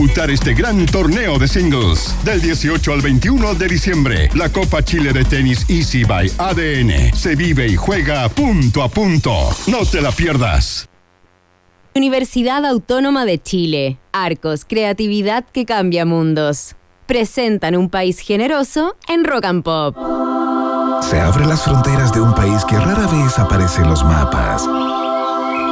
disputar este gran torneo de singles. Del 18 al 21 de diciembre, la Copa Chile de Tenis Easy by ADN se vive y juega punto a punto. No te la pierdas. Universidad Autónoma de Chile. Arcos, creatividad que cambia mundos. Presentan un país generoso en Rock and Pop. Se abren las fronteras de un país que rara vez aparece en los mapas.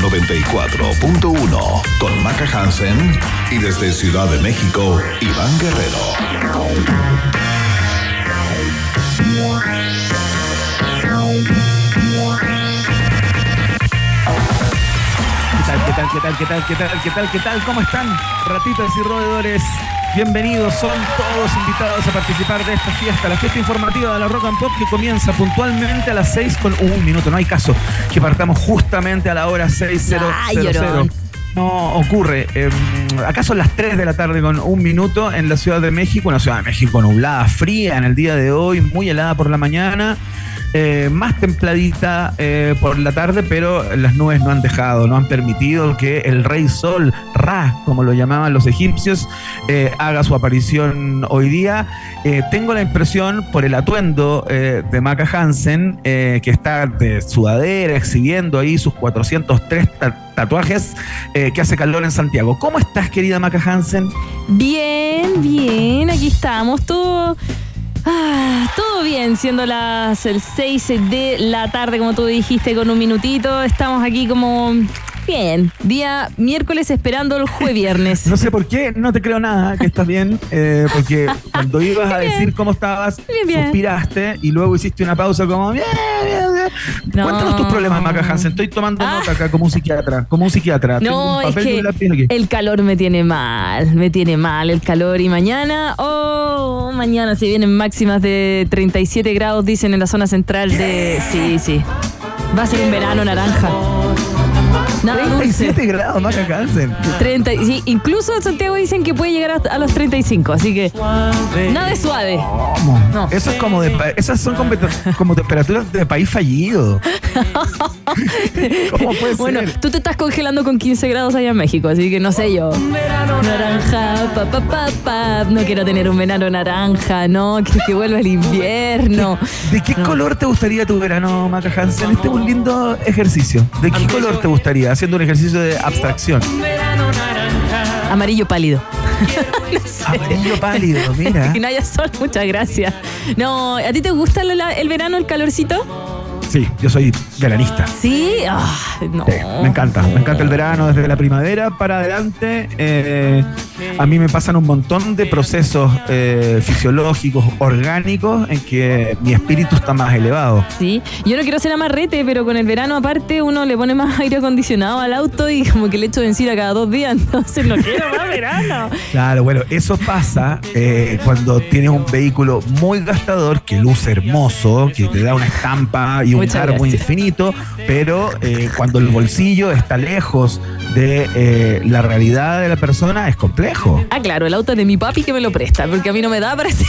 94.1 con Maca Hansen y desde Ciudad de México, Iván Guerrero. ¿Qué tal, qué tal, qué tal, qué tal, qué tal, qué tal? ¿Cómo están? Ratitas y roedores. Bienvenidos, son todos invitados a participar de esta fiesta, la fiesta informativa de la Rock and Pop que comienza puntualmente a las 6 con un minuto. No hay caso que partamos justamente a la hora 6.000. No ocurre. Eh, acá son las 3 de la tarde con un minuto en la Ciudad de México, una Ciudad de México nublada, fría en el día de hoy, muy helada por la mañana. Eh, más templadita eh, por la tarde, pero las nubes no han dejado, no han permitido que el rey sol, Ra, como lo llamaban los egipcios, eh, haga su aparición hoy día. tengo la impresión, por el atuendo de Maca Hansen, que está de sudadera, exhibiendo ahí sus 403 tatuajes, que hace calor en Santiago. ¿Cómo estás, querida Maca Hansen? Bien, bien, aquí estamos, todo Ah, todo bien, siendo las el 6 de la tarde, como tú dijiste, con un minutito. Estamos aquí como Bien, día miércoles esperando el jueves viernes. no sé por qué, no te creo nada que estás bien, eh, porque cuando ibas a decir cómo estabas, suspiraste y luego hiciste una pausa como bien, bien, bien. Cuéntanos tus problemas, Maca Hansen. Estoy tomando ah. nota acá como un psiquiatra, como un psiquiatra. No, es que el calor me tiene mal, me tiene mal el calor y mañana, oh, mañana se vienen máximas de 37 grados, dicen en la zona central de... Sí, sí. Va a ser un verano naranja. Nada 37 grados, no Hansen. 30, sí, incluso en Santiago dicen que puede llegar a, los 35, así que nada de suave. No. Eso es como de, esas son como, temperaturas de país fallido. ¿Cómo puede bueno, tú te estás congelando con 15 grados allá en México, así que no sé yo. Naranja, pa, pa, pa, pa. No quiero tener un verano naranja, no, quiero que vuelva el invierno. ¿De, qué color te gustaría tu verano, Maca Hansen? Este es un lindo ejercicio. ¿De qué color te gustaría? Haciendo un ejercicio de abstracción. Amarillo pálido. Amarillo pálido, mira. que no haya sol, muchas gracias. No, ¿a ti te gusta el verano, el calorcito? Sí, yo soy veranista. ¿Sí? Ah, no. me encanta, me encanta el verano desde la primavera para adelante. Eh, a mí me pasan un montón de procesos eh, fisiológicos, orgánicos, en que mi espíritu está más elevado. Sí, yo no quiero ser amarrete, pero con el verano aparte uno le pone más aire acondicionado al auto y como que le echo benzina cada dos días, entonces no quiero más verano. Claro, bueno, eso pasa eh, cuando tienes un vehículo muy gastador, que luce hermoso, que te da una estampa y un muy infinito, pero eh, cuando el bolsillo está lejos de eh, la realidad de la persona es complejo. Ah, claro, el auto de mi papi que me lo presta, porque a mí no me da para ese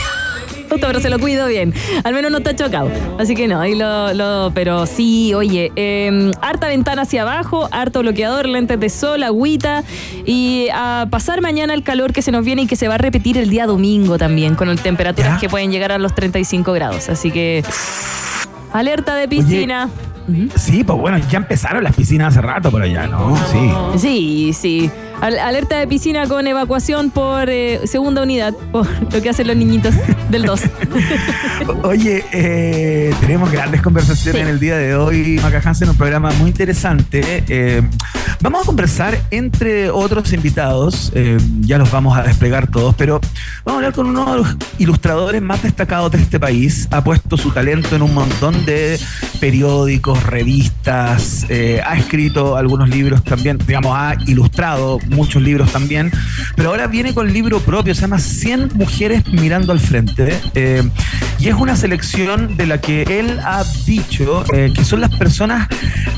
auto, pero se lo cuido bien. Al menos no está chocado. Así que no, ahí lo, pero sí, oye, em, harta ventana hacia abajo, harto bloqueador, lentes de sol, agüita y a pasar mañana el calor que se nos viene y que se va a repetir el día domingo también, con temperaturas que pueden llegar a los 35 grados. Así que Alerta de piscina. Sí, pues bueno, ya empezaron las piscinas hace rato por allá, ¿no? Sí. Sí, sí alerta de piscina con evacuación por eh, segunda unidad, por lo que hacen los niñitos del 2. Oye, eh, tenemos grandes conversaciones en el día de hoy, Maca Hansen, un programa muy interesante. Eh, vamos a conversar entre otros invitados, ya los vamos a desplegar todos, pero vamos a hablar con uno de los ilustradores más destacados de este país. Ha puesto su talento en un montón de periódicos, revistas, ha escrito algunos libros también, digamos, ha ilustrado muchos libros también, pero ahora viene con libro propio, se llama 100 mujeres mirando al frente. Eh, y es una selección de la que él ha dicho eh, que son las personas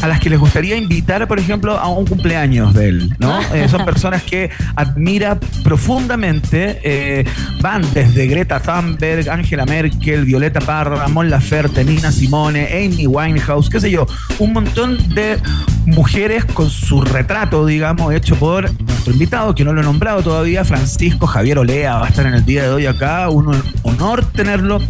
a las que les gustaría invitar, por ejemplo, a un cumpleaños de él, ¿no? Eh, son personas que admira profundamente, van desde Greta Thunberg, Angela Merkel, Violeta Parra, Mon Laferte, Nina Simone, Amy Winehouse, qué sé yo, un montón de mujeres con su retrato, digamos, hecho por nuestro invitado, que no lo he nombrado todavía, Francisco Javier Olea, va a estar en el día de hoy acá, un honor tenerlo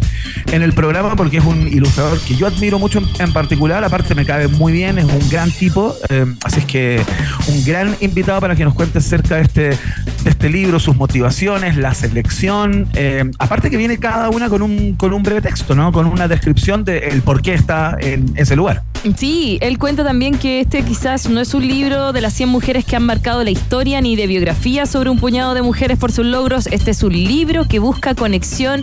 en el programa porque es un ilustrador que yo admiro mucho en, particular, aparte me cabe muy bien, es un gran tipo, eh, así es que un gran invitado para que nos cuente acerca de este, de este libro, sus motivaciones, la selección, eh, aparte que viene cada una con un, con un breve texto, ¿no? Con una descripción del por qué está en ese lugar. Sí, él cuenta también que este quizás no es un libro de las 100 mujeres que han marcado la historia ni de biografía sobre un puñado de mujeres por sus logros. Este es un libro que busca conexión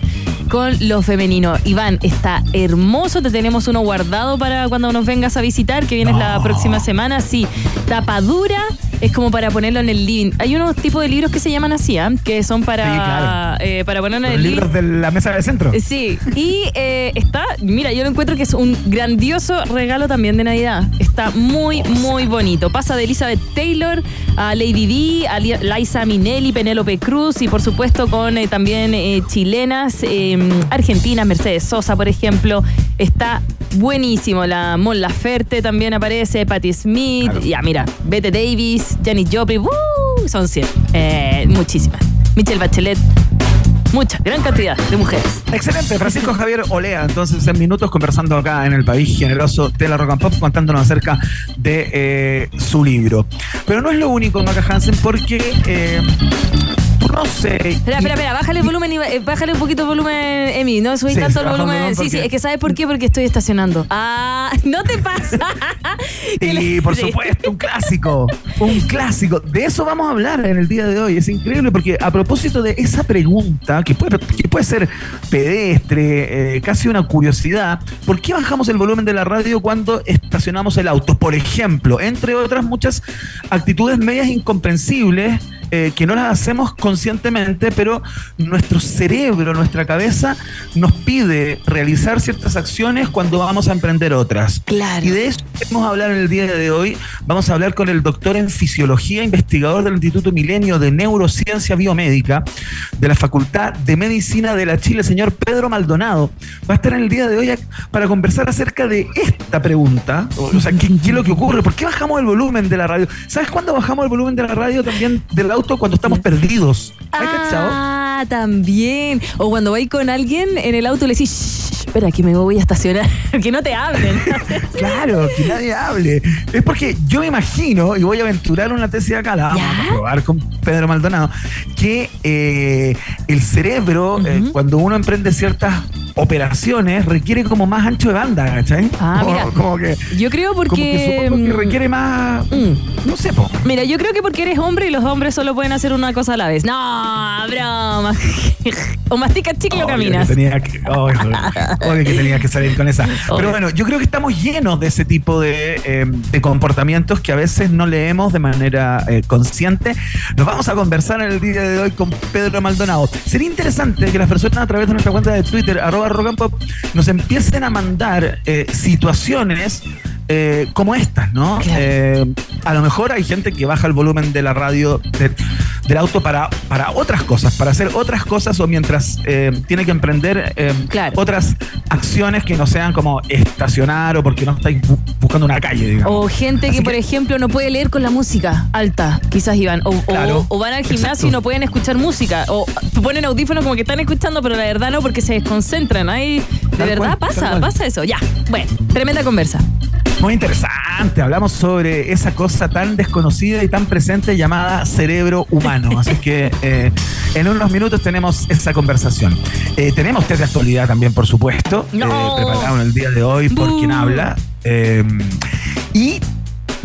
con lo femenino. Iván, está hermoso. Te tenemos uno guardado para cuando nos vengas a visitar, que vienes la próxima semana. Sí, tapadura es como para ponerlo en el living. Hay unos tipos de libros que se llaman así, ¿ah? que son para, eh, para ponerlo en el living. libros de la mesa del centro. Sí, y eh, está, mira, yo lo encuentro que es un grandioso regalo también de Navidad. Está muy, muy bonito. Pasa de Elizabeth Taylor a Lady D, a Liza Minelli, Penélope Cruz y por supuesto con eh, también chilenas, argentinas, Mercedes Sosa, por ejemplo. Está buenísimo. La Mon Laferte también aparece, Patti Smith, ya mira, Bette Davis. Janis Joplin, son 100. Eh, muchísimas. Michelle Bachelet, mucha, gran cantidad de mujeres. Excelente, Francisco Javier Olea, entonces en minutos conversando acá en el país generoso de la Rock and Pop, contándonos acerca de eh, su libro. Pero no es lo único, Maca Hansen, porque eh, no sé. Espera, espera, espera, bájale el volumen y eh, bájale un poquito el volumen, Emi. No subí tanto el volumen. Sí, sí, es que ¿sabes por qué? Porque estoy estacionando. Ah, no te pasa. y por supuesto, un clásico. Un clásico. De eso vamos a hablar en el día de hoy. Es increíble porque a propósito de esa pregunta, que puede, que puede ser pedestre, eh, casi una curiosidad, ¿por qué bajamos el volumen de la radio cuando estacionamos el auto? Por ejemplo, entre otras muchas actitudes medias incomprensibles eh, que no las hacemos conscientemente, pero nuestro cerebro, nuestra cabeza nos pide realizar ciertas acciones cuando vamos a emprender otras. Claro. Y de eso vamos a hablar en el día de hoy. Vamos a hablar con el doctor en fisiología, investigador del Instituto Milenio de Neurociencia Biomédica de la Facultad de Medicina de la Chile, señor Pedro Maldonado. Va a estar en el día de hoy para conversar acerca de esta pregunta. O sea, ¿qué, qué es lo que ocurre? ¿Por qué bajamos el volumen de la radio? ¿Sabes cuándo bajamos el volumen de la radio también del auto? Cuando estamos perdidos. Ah, también. O cuando vais con alguien en el auto le decís, espera, que me voy a estacionar. que no te hablen. claro, que nadie hable. Es porque yo me imagino, y voy a aventurar una tesis acá, la vamos a probar con Pedro Maldonado, que eh, el cerebro, eh, cuando uno emprende ciertas operaciones, requiere como más ancho de banda, ¿cachai? Ah, mira. Como que, yo creo porque. Como que supongo que requiere más. Mm. No sé, po. Mira, yo creo que porque eres hombre y los hombres solo pueden hacer una cosa a la vez. No, broma. o masticas chicle o caminas. Que tenía que, obvio que tenía que salir con esa. Pero bueno, yo creo que estamos llenos de ese tipo de, eh, comportamientos que a veces no leemos de manera eh, consciente. Nos vamos a conversar en el día de hoy con Pedro Maldonado. Sería interesante que las personas a través de nuestra cuenta de Twitter, arroba Pop, nos empiecen a mandar eh, situaciones como estas, ¿no? a lo mejor hay gente que baja el volumen de la radio del auto para, para otras cosas, para hacer otras cosas o mientras tiene que emprender otras acciones que no sean como estacionar o porque no estáis buscando una calle, digamos. O gente que, por ejemplo, no puede leer con la música alta, quizás iban. O, o, van al gimnasio y no pueden escuchar música. O ponen audífonos como que están escuchando, pero la verdad no, porque se desconcentran. Ahí, de verdad pasa, pasa eso. Ya, bueno, tremenda conversa. Muy interesante. Hablamos sobre esa cosa tan desconocida y tan presente llamada cerebro humano. Así que eh, en unos minutos tenemos esa conversación. Eh, tenemos test de actualidad también, por supuesto. No. Eh, preparado en el día de hoy por quien habla. y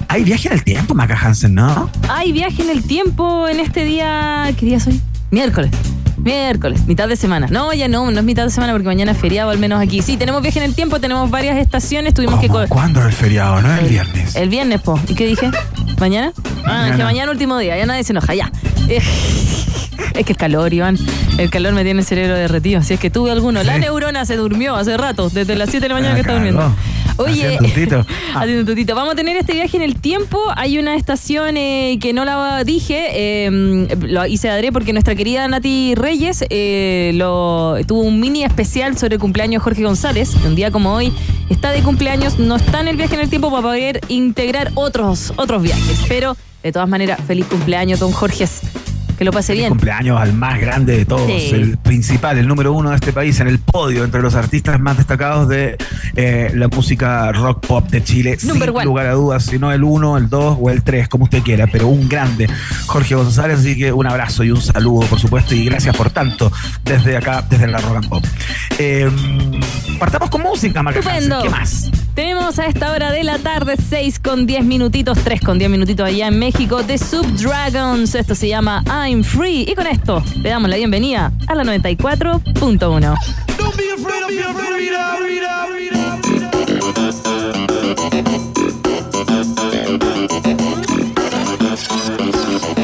hay viaje en el tiempo, Maca Hansen, ¿no? Hay viaje en el tiempo en este día. ¿Qué día soy? Miércoles. Miércoles, mitad de semana. No, ya no, no es mitad de semana porque mañana es feriado, al menos aquí. Sí, tenemos viaje en el tiempo, tenemos varias estaciones, tuvimos que... ¿Cuándo es el feriado? ¿No es el viernes? El viernes, po. ¿Y qué dije? ¿Mañana? Ah, es que mañana último día, ya nadie se enoja, ya. Es que el calor, Iván. El calor me tiene el cerebro derretido. Si es que tuve alguno. La neurona se durmió hace rato, desde las 7 de la mañana que está durmiendo. Oye, haciendo un tutito. Vamos a tener este viaje en el tiempo. Hay una estación eh, que no la dije, eh, lo hice adré porque nuestra querida Nati Reyes eh, lo, tuvo un mini especial sobre el cumpleaños de Jorge González. Un día como hoy está de cumpleaños, no está en el viaje en el tiempo para poder integrar otros, otros viajes. Pero de todas maneras, feliz cumpleaños, don Jorge. Que lo pase bien. Cumpleaños al más grande de todos, el principal, el número uno de este país, en el podio, entre los artistas más destacados de eh, la música rock pop de Chile. sin lugar a dudas, si no el uno, el dos o el tres, como usted quiera, pero un grande, Jorge González. Así que un abrazo y un saludo, por supuesto, y gracias por tanto desde acá, desde la rock and pop. Eh, partamos con música, Marca. ¿Qué más? Tenemos a esta hora de la tarde, 6 con 10 minutitos, 3 con 10 minutitos allá en México, de Subdragons. Esto se llama I'm Free. Y con esto le damos la bienvenida a la 94.1.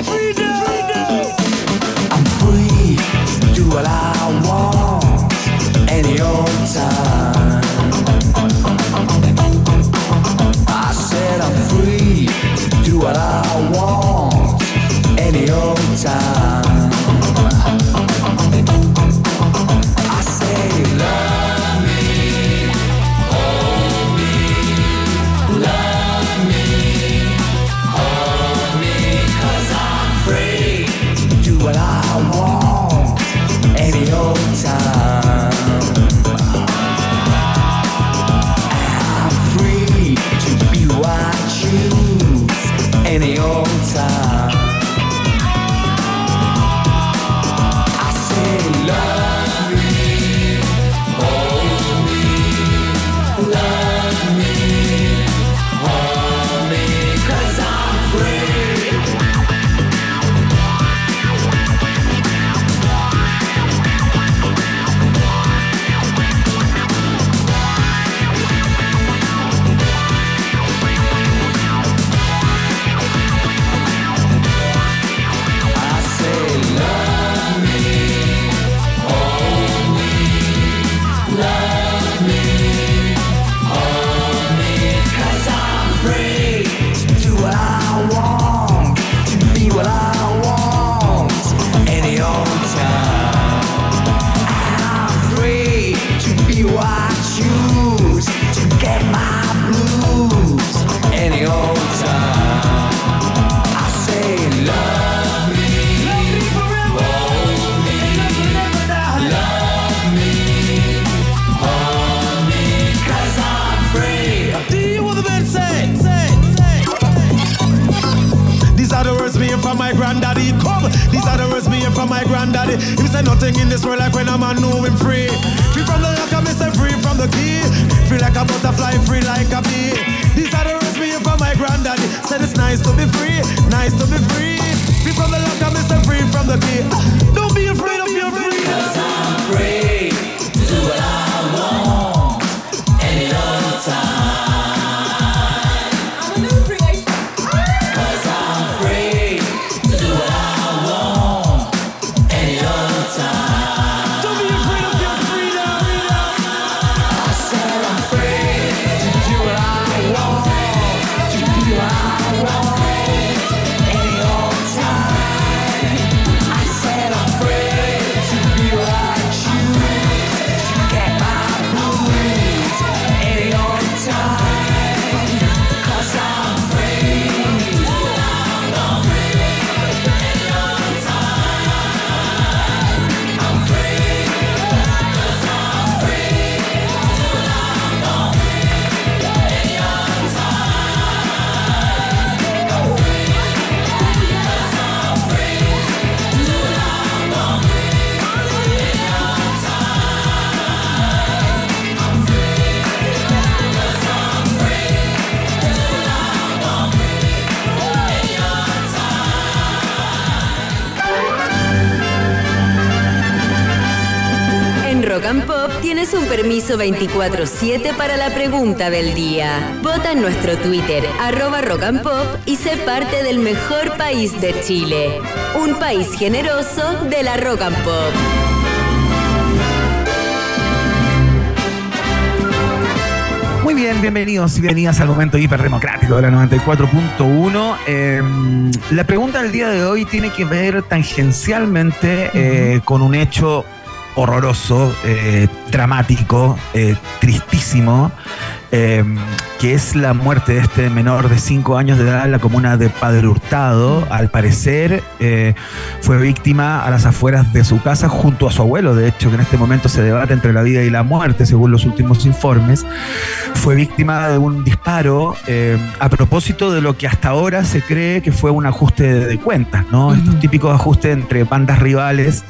Freedom! granddaddy. Him say nothing in this world like when a man know him free. Free from the lock, I'm say free from the key. Free like a butterfly, free like a bee. These are the words me from my granddaddy. Said it's nice to be free, nice to be free. Free from the lock, I'm say free from the key. Don't be afraid Don't of be your freedom. Cause I'm free to do what I Un permiso 24-7 para la pregunta del día. Vota en nuestro Twitter, arroba rock and pop, y sé parte del mejor país de Chile. Un país generoso de la rock and pop. Muy bien, bienvenidos y bienvenidas al momento hiperdemocrático de la 94.1. Em, la pregunta del día de hoy tiene que ver tangencialmente eh, con un hecho horroroso, eh, dramático, eh, tristísimo, eh, que es la muerte de este menor de 5 años de edad en la comuna de Padre Hurtado. Al parecer fue víctima a las afueras de su casa junto a su abuelo, de hecho que en este momento se debate entre la vida y la muerte, según los últimos informes. Fue víctima de un disparo a propósito de lo que hasta ahora se cree que fue un ajuste de cuentas, ¿no? Estos típicos ajustes entre bandas rivales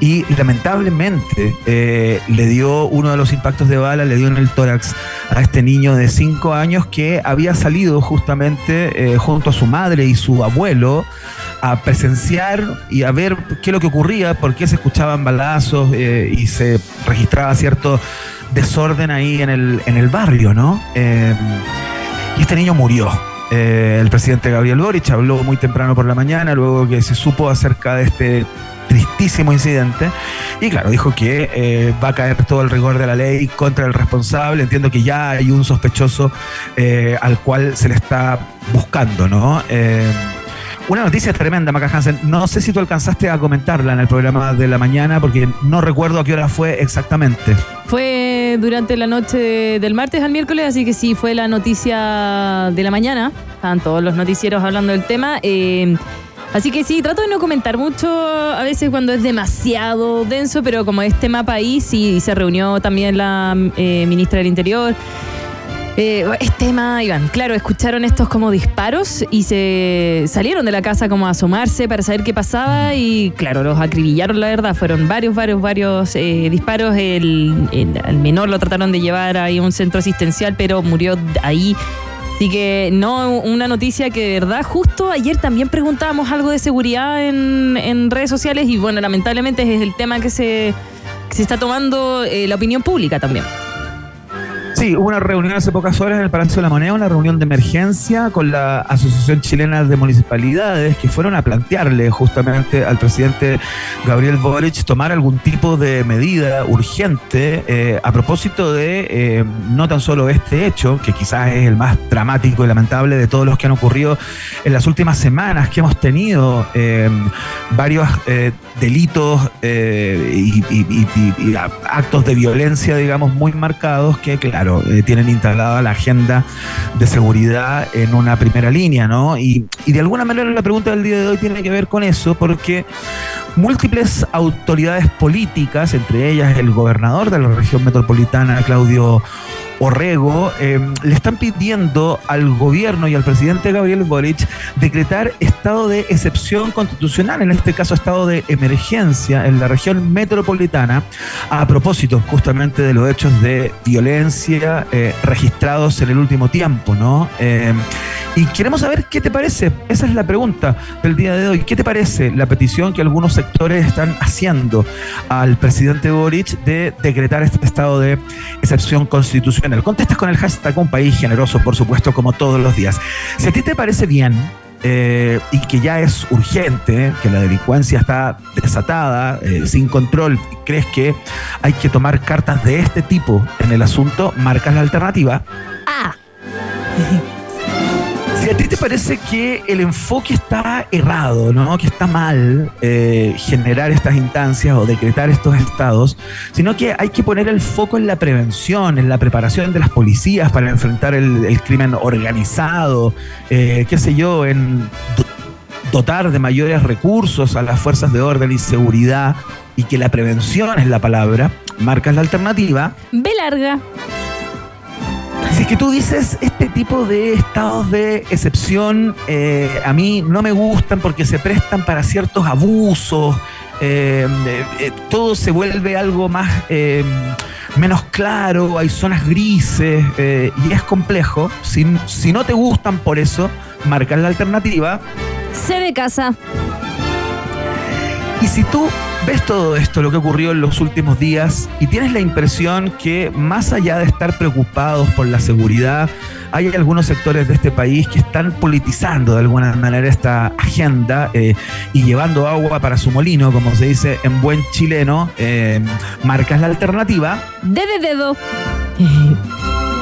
y y lamentablemente eh, le dio uno de los impactos de bala, le dio en el tórax a este niño de 5 años que había salido justamente eh, junto a su madre y su abuelo a presenciar y a ver qué es lo que ocurría, por qué se escuchaban balazos eh, y se registraba cierto desorden ahí en el, en el barrio, ¿no? y este niño murió. el presidente Gabriel Boric habló muy temprano por la mañana, luego que se supo acerca de este tristísimo incidente. Y claro, dijo que eh, va a caer todo el rigor de la ley contra el responsable. Entiendo que ya hay un sospechoso eh, al cual se le está buscando, ¿no? Eh, una noticia tremenda, Maca Hansen. No sé si tú alcanzaste a comentarla en el programa de la mañana, porque no recuerdo a qué hora fue exactamente. Fue durante la noche del martes al miércoles, así que sí, fue la noticia de la mañana. Estaban todos los noticieros hablando del tema. Así que sí, trato de no comentar mucho a veces cuando es demasiado denso, pero como es tema país, sí, se reunió también la eh, ministra del Interior. Eh, es tema, Iván. Claro, escucharon estos como disparos y se salieron de la casa como a asomarse para saber qué pasaba y claro, los acribillaron, la verdad. Fueron varios, varios, varios eh, disparos. El, el, menor lo trataron de llevar a un centro asistencial, pero murió ahí Así que no, una noticia que de verdad, justo ayer también preguntábamos algo de seguridad en, redes sociales y bueno, lamentablemente es el tema que se, se está tomando eh, la opinión pública también. Sí, hubo una reunión hace pocas horas en el Palacio de la Moneda, una reunión de emergencia con la Asociación Chilena de Municipalidades que fueron a plantearle justamente al presidente Gabriel Boric tomar algún tipo de medida urgente eh, a propósito de eh, no tan solo este hecho, que quizás es el más dramático y lamentable de todos los que han ocurrido en las últimas semanas, que hemos tenido eh, varios delitos y, y actos de violencia, digamos, muy marcados que, claro, eh, tienen instalada la agenda de seguridad en una primera línea, ¿no? Y, y de alguna manera la pregunta del día de hoy tiene que ver con eso, porque múltiples autoridades políticas, entre ellas el gobernador de la región metropolitana, Claudio Orrego, eh, le están pidiendo al gobierno y al presidente Gabriel Boric decretar estado de excepción constitucional, en este caso estado de emergencia en la región metropolitana, a propósito justamente de los hechos de violencia eh, registrados en el último tiempo, ¿no? Eh, y queremos saber qué te parece, esa es la pregunta del día de hoy, ¿qué te parece la petición que algunos sectores están haciendo al presidente Boric de decretar este estado de excepción constitucional? Contestas con el hashtag Un País Generoso, por supuesto, como todos los días. Si a ti te parece bien eh, y que ya es urgente, que la delincuencia está desatada, eh, sin control, crees que hay que tomar cartas de este tipo en el asunto, marcas la alternativa. Ah. Si a ti te parece que el enfoque está errado, ¿no? que está mal eh, generar estas instancias o decretar estos estados, sino que hay que poner el foco en la prevención, en la preparación de las policías para enfrentar el, crimen organizado, eh, qué sé yo, en dotar de mayores recursos a las fuerzas de orden y seguridad y que la prevención es la palabra, marcas la alternativa. B larga. Es que tú dices, este tipo de estados de excepción eh, a mí no me gustan porque se prestan para ciertos abusos, eh, eh, todo se vuelve algo más menos claro, hay zonas grises y es complejo. Si, si no te gustan por eso, marcas la alternativa. Se de casa. Y si tú ves todo esto, lo que ocurrió en los últimos días, y tienes la impresión que más allá de estar preocupados por la seguridad, hay algunos sectores de este país que están politizando de alguna manera esta agenda eh, y llevando agua para su molino, como se dice en buen chileno. Eh, marcas la alternativa. De dedo.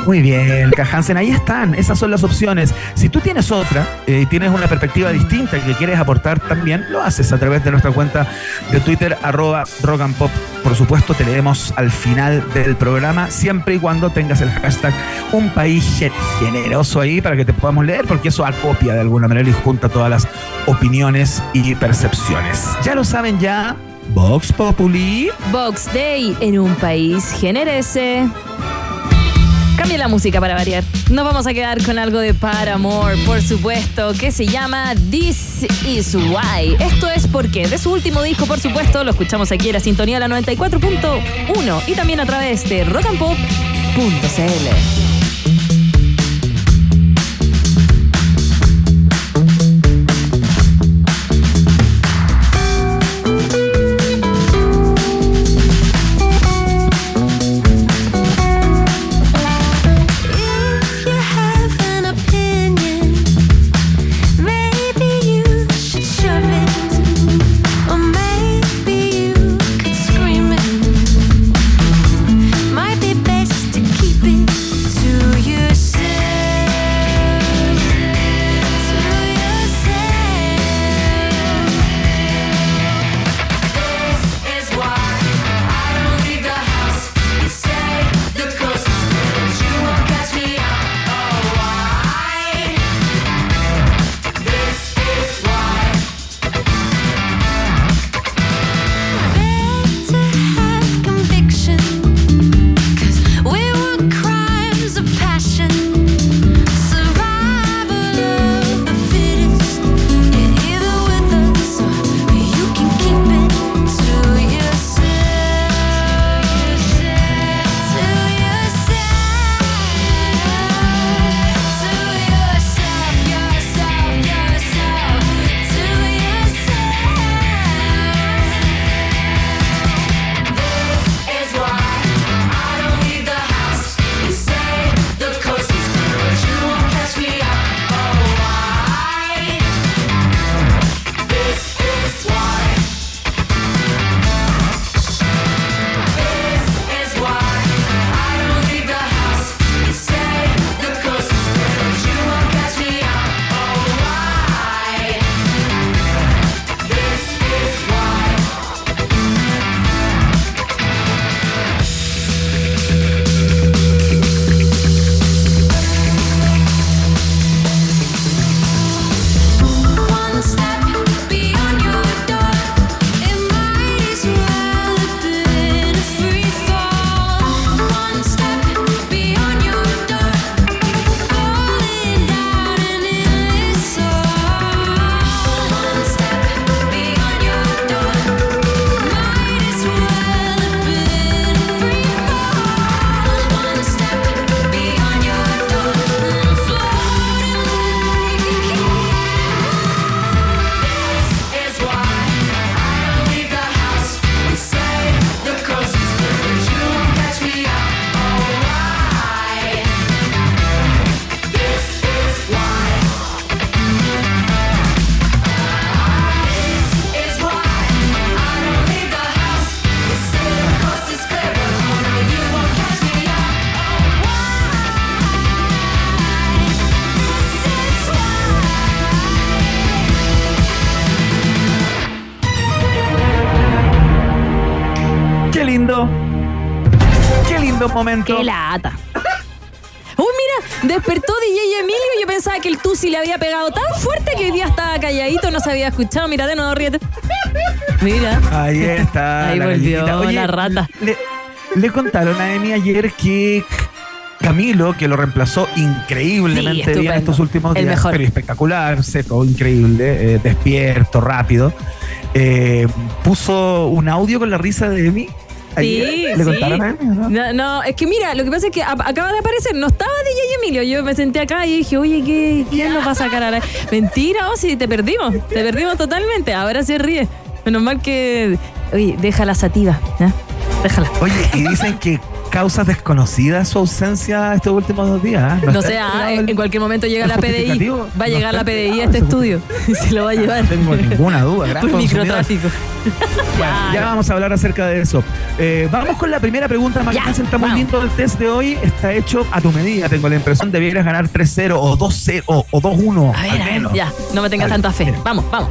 Muy bien, Hansen, ahí están, esas son las opciones. Si tú tienes otra eh, y tienes una perspectiva distinta que quieres aportar también, lo haces a través de nuestra cuenta de Twitter, arroba rock pop. Por supuesto, te leemos al final del programa, siempre y cuando tengas el hashtag un país generoso ahí para que te podamos leer, porque eso acopia de alguna manera y junta todas las opiniones y percepciones. Ya lo saben ya, Vox Populi. Vox Day en un país generese. Cambia la música para variar. Nos vamos a quedar con algo de Paramore, por supuesto, que se llama This Is Why. Esto es porque de su último disco, por supuesto, lo escuchamos aquí en la sintonía de la 94.1 y también a través de rockandpop.cl. había escuchado. Mira de nuevo, ríete. Mira. Ahí está. Ahí volvió la rata. Le, contaron a Emi ayer que Camilo, que lo reemplazó increíblemente bien estos últimos días, pero espectacular, seco, increíble, eh, despierto, rápido, eh, puso un audio con la risa de Emi Sí, ¿Le contaron a ¿no? ¿no? es que mira, lo que pasa es que acaba de aparecer, no estaba DJ Emilio. Yo me senté acá y dije, oye, ¿qué, ¿quién nos va a sacar a la... Mentira, oh, sí, te perdimos, te perdimos totalmente. Ahora se ríe. Menos mal que oye, deja la sativa, ¿ya? Déjala. Oye, y dicen que causas desconocidas su ausencia estos últimos dos días. ¿ah? No está sé, ah, en, el- cualquier momento llega la PDI. Va a No llegar la PDI a este estudio. Se lo va a llevar. No tengo ninguna duda. gran Por microtráfico. Bueno, ya vamos a hablar acerca de eso. Eh, vamos con la primera pregunta, Ya, Está muy lindo el test de hoy. Está hecho a tu medida. Tengo la impresión de debieras ganar 3-0 o 2-0 o 2-1. A ver, al a ver, menos. ya, no me tengas tanta fe. Vamos, vamos.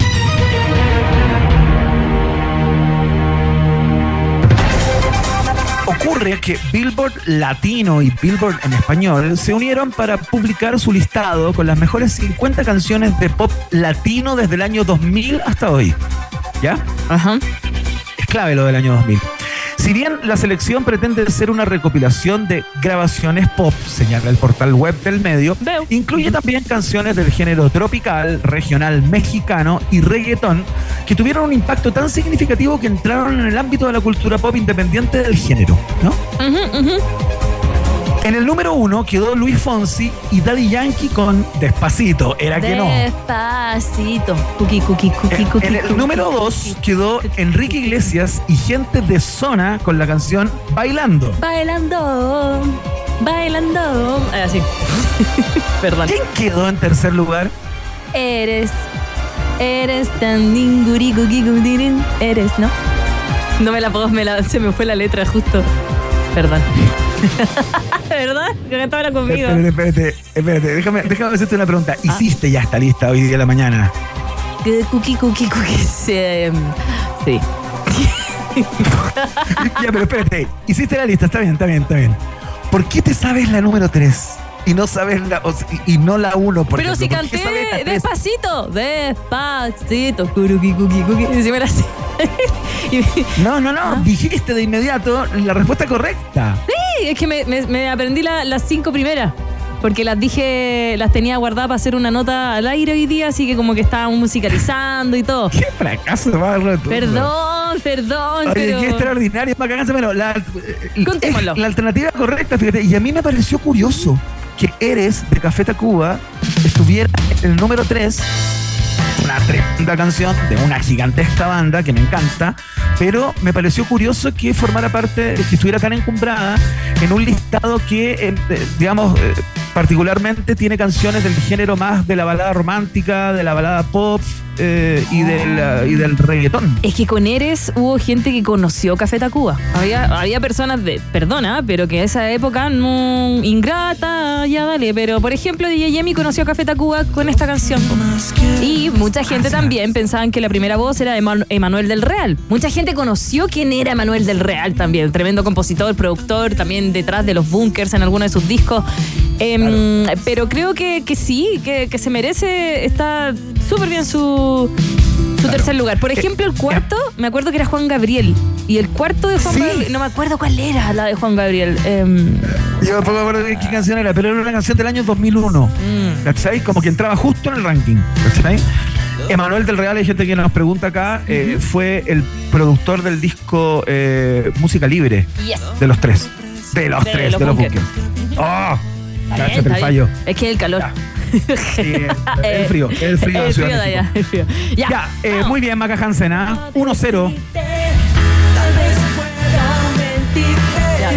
Ocurre que Billboard Latino y Billboard en español se unieron para publicar su listado con las mejores 50 canciones de pop latino desde el año 2000 hasta hoy. ¿Ya? Ajá. Es clave lo del año 2000. Si bien la selección pretende ser una recopilación de grabaciones pop, señala el portal web del medio, Veo. incluye también canciones del género tropical, regional mexicano y reggaetón que tuvieron un impacto tan significativo que entraron en el ámbito de la cultura pop independiente del género, ¿no? En el número uno quedó Luis Fonsi y Daddy Yankee con Despacito, era que no. Despacito. Cookie, cookie, cookie, En, cookie. en el número dos quedó Enrique Iglesias y gente de zona con la canción Bailando. Bailando, bailando. Ah, sí. Perdón. ¿Quién quedó en tercer lugar? Eres, eres tan. Eres, ¿no? No me la puedo, me la, se me fue la letra justo. Perdón. ¿Verdad? Que cantaba conmigo. Espérate, espérate, espérate, déjame, déjame hacerte una pregunta. Ah. ¿Hiciste ya esta lista hoy día de la mañana? Que Cookie, cookie, cookie. Sí. sí. ya, pero espérate, hiciste la lista, está bien, está bien, está bien. ¿Por qué te sabes la número 3 y no sabes la o y y no la 1? Pero si canté despacito. Despacito. Cookie. Si me la. Y- No, no, no, dijiste de inmediato la respuesta correcta. Sí, es que me, me- me aprendí la- las cinco primeras. Porque las dije, las tenía guardadas para hacer una nota al aire hoy día, así que como que estábamos musicalizando y todo. Qué fracaso más rotundo. Perdón, perdón, Oye, pero. qué extraordinario, Macaganza. Bueno, la, eh, Contémoslo. la alternativa correcta, fíjate, y a mí me pareció curioso que Eres de Café Tacuba estuviera en el número 3, una tremenda canción de una gigantesca banda que me encanta, pero me pareció curioso que formara parte, que estuviera tan encumbrada en un listado que, eh, digamos, eh, particularmente tiene canciones del género más de la balada romántica, de la balada pop eh, y, del, eh, y del reggaetón. Es que con Eres hubo gente que conoció Café Tacuba. Había, había personas de, perdona, pero que a esa época no. Ingrata, ya dale. Pero por ejemplo, DJ Yemi conoció a Café Tacuba con esta canción. Y mucha gente también pensaban que la primera voz era de Eman- Emanuel del Real. Mucha gente conoció quién era Emanuel del Real también. Tremendo compositor, productor, también detrás de los bunkers en algunos de sus discos. Em, Pero creo que, que sí, que, que se merece. Está súper bien su, su tercer lugar. Por ejemplo, el cuarto, me acuerdo que era Juan Gabriel. Y el cuarto de Juan Sí. Gabriel, no me acuerdo cuál era la de Juan Gabriel. Em, Yo tampoco me acuerdo qué canción era, pero era una canción del año 2001. mm, ¿Cachai? Como que entraba justo en el ranking. ¿Cachai? Emanuel del Real, hay gente que nos pregunta acá, eh, fue el productor del disco eh, Música Libre yes. de los tres. De los De tres, los de los Bunkers. bunkers. ¡Oh! Cáchate el fallo. Es que el calor. Ya. Sí, el frío, el frío de El frío de allá, el frío. Ya. Ya, eh, muy bien, Maca Hansen, ¿ah? 1-0. Ya.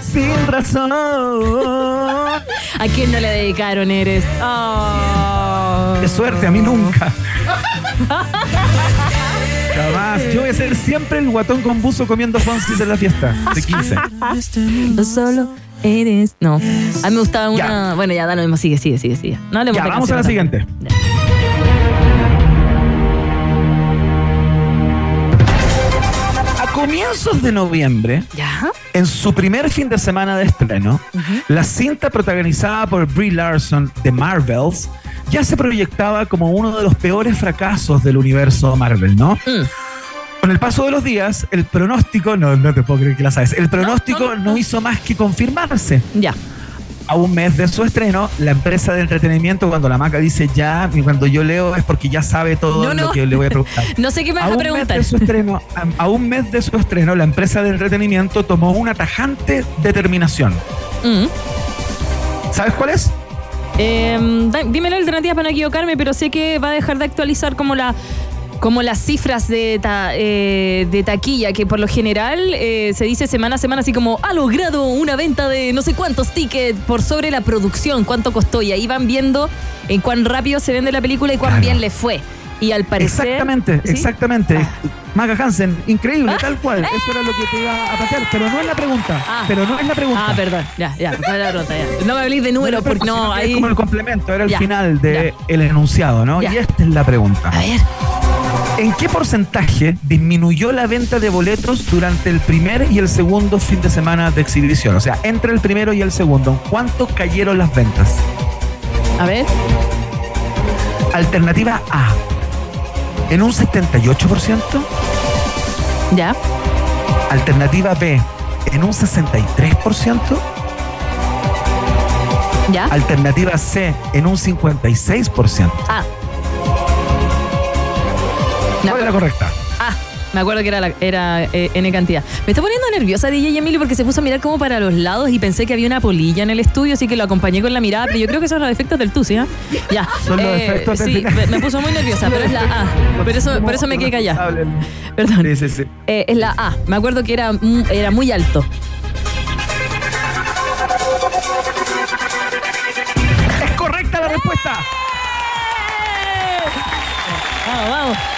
Sin razón. ¿A quién no le dedicaron Eres? Oh. Qué suerte, a mí nunca. Jamás. Yo voy a ser siempre el guatón con buzo comiendo Fonsis en la fiesta de 15. No solo eres. No. A mí me gustaba una. Ya. Bueno, ya da lo mismo. Sigue, sigue, sigue, sigue. No Ya, vamos a la siguiente. A comienzos de noviembre, Ya. en su primer fin de semana de estreno, la cinta protagonizada por Brie Larson de Marvels ya se proyectaba como uno de los peores fracasos del universo Marvel, ¿no? Mm. Con el paso de los días, el pronóstico, no, no te puedo creer que la sabes, el pronóstico no, no, no. hizo más que confirmarse. Ya. A un mes de su estreno, la empresa de entretenimiento, cuando la maca dice ya, y cuando yo leo es porque ya sabe todo lo que le voy a preguntar. No sé qué me A vas a mes preguntar. de su estreno, a, a un mes de su estreno, la empresa de entretenimiento tomó una tajante determinación. Mm. ¿Sabes cuál es? Em, da- dime la alternativa para no equivocarme, pero sé que va a dejar de actualizar como la como las cifras de, ta- eh, de taquilla, que por lo general eh, se dice semana a semana así como ha logrado una venta de no sé cuántos tickets por sobre la producción, cuánto costó. Y ahí van viendo en cuán rápido se vende la película y cuán Claro. bien le fue. Y al parecer... Exactamente, ¿Sí? exactamente. Ah. Maga Hansen, increíble, Ah. tal cual. Eso era lo que te iba a patear, pero no es la pregunta. Ah. Pero no es la pregunta. Ah, perdón, ya, ya, la ya. No me hablís de números porque no, ahí... Es como el complemento, era el Ya, final del el enunciado, ¿no? Ya. Y esta es la pregunta. A ver, ¿En qué porcentaje disminuyó la venta de boletos durante el primer y el segundo fin de semana de exhibición? O sea, entre el primero y el segundo, ¿en ¿cuánto cayeron las ventas? a ver. Alternativa A, en un 78%. Ya, Alternativa B, en un 63%. ya. Alternativa C, en un 56%. Ah. ¿Cuál es la correcta? Ah, me acuerdo que era, la- era eh, N cantidad. Me está poniendo nerviosa DJ Emilio porque se puso a mirar como para los lados y pensé que había una polilla en el estudio, así que lo acompañé con la mirada, pero yo creo que son los efectos del TUSI, ¿ah? Ya. Son los efectos del Sí, final. me, me puso muy nerviosa, pero es la A. Por eso, por eso me quedé callada. Perdón. Sí, sí, sí. Eh, es la A. Me acuerdo que era, mm, era muy alto.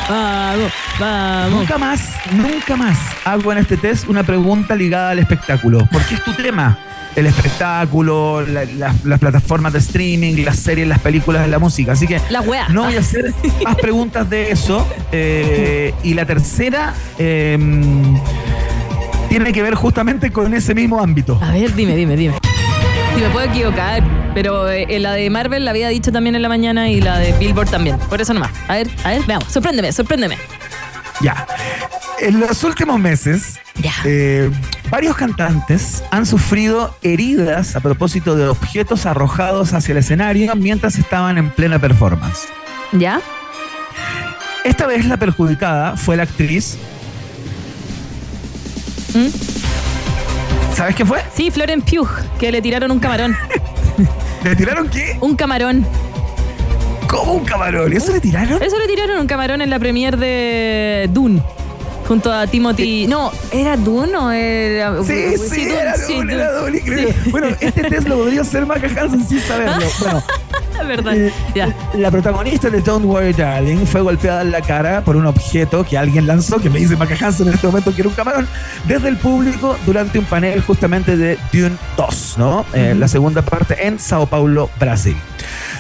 Vamos, vamos, vamos. Nunca más, nunca más hago en este test una pregunta ligada al espectáculo. Porque es tu tema. El espectáculo, la- la- las plataformas de streaming, las series, las películas, la música. Así que La wea. no voy a hacer más preguntas de eso. Eh, y la tercera eh, tiene que ver justamente con ese mismo ámbito. A ver, dime, dime, dime. Si me puedo equivocar, pero eh, la de Marvel la había dicho también en la mañana y la de Billboard también. Por eso nomás. A ver, a ver, veamos. Sorpréndeme, sorpréndeme. Ya. En los últimos meses, Ya. eh, varios cantantes han sufrido heridas a propósito de objetos arrojados hacia el escenario mientras estaban en plena performance. ¿Ya? Esta vez la perjudicada fue la actriz. ¿Mm? ¿Sabes qué fue? Sí, Florence Pugh, que le tiraron un camarón. ¿Le tiraron qué? Un camarón. ¿Cómo un camarón? ¿Y eso le tiraron? Eso le tiraron un camarón en la premiere de Dune. Junto a Timothy. No, ¿era Dune o era.? Sí, sí, Dune, era sí, Dune, era Dune. Sí. Bueno, este test lo podría hacer Maca Hansen sin saberlo. Bueno, verdad. Eh, Ya. La protagonista de Don't Worry Darling fue golpeada en la cara por un objeto que alguien lanzó, que me dice Maca Hansen en este momento que era un camarón, desde el público durante un panel justamente de Dune 2, ¿no? Eh, la segunda parte en Sao Paulo, Brasil.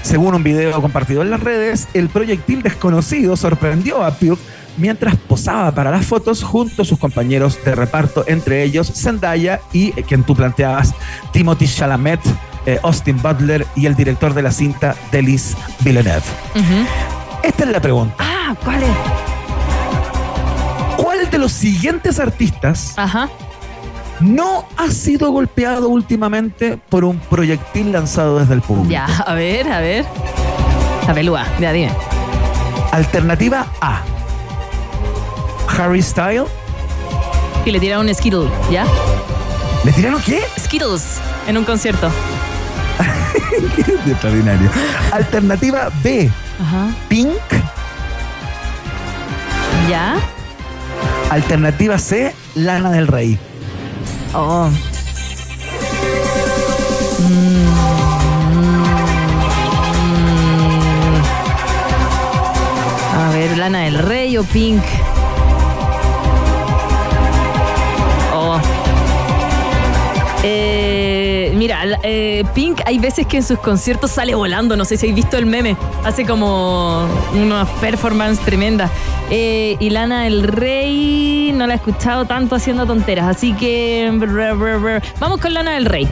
Según un video compartido en las redes, el proyectil desconocido sorprendió a Pugh mientras posaba para las fotos junto a sus compañeros de reparto, entre ellos Zendaya y eh, quien tú planteabas, Timothy Chalamet, eh, Austin Butler y el director de la cinta, Delis Villeneuve. Esta es la pregunta. Ah, ¿cuál es? ¿Cuál de los siguientes artistas Ajá. no ha sido golpeado últimamente por un proyectil lanzado desde el público? Ya, a ver, a ver. La pelúa, ya dime. Alternativa A. Harry Styles. Y le tiraron un Skittle, ¿ya? ¿Le tiraron qué? Skittles en un concierto. Extraordinario. Alternativa B. Ajá. Pink. ¿Ya? Alternativa C. Lana del Rey. Oh. Mm. A ver, Lana del Rey o Pink. Oh. Eh, eh, Pink hay veces que en sus conciertos sale volando, no sé si habéis visto el meme, hace como unas performances tremendas. Eh, y Lana del Rey no la he escuchado tanto haciendo tonteras, así que vamos con Lana del Rey.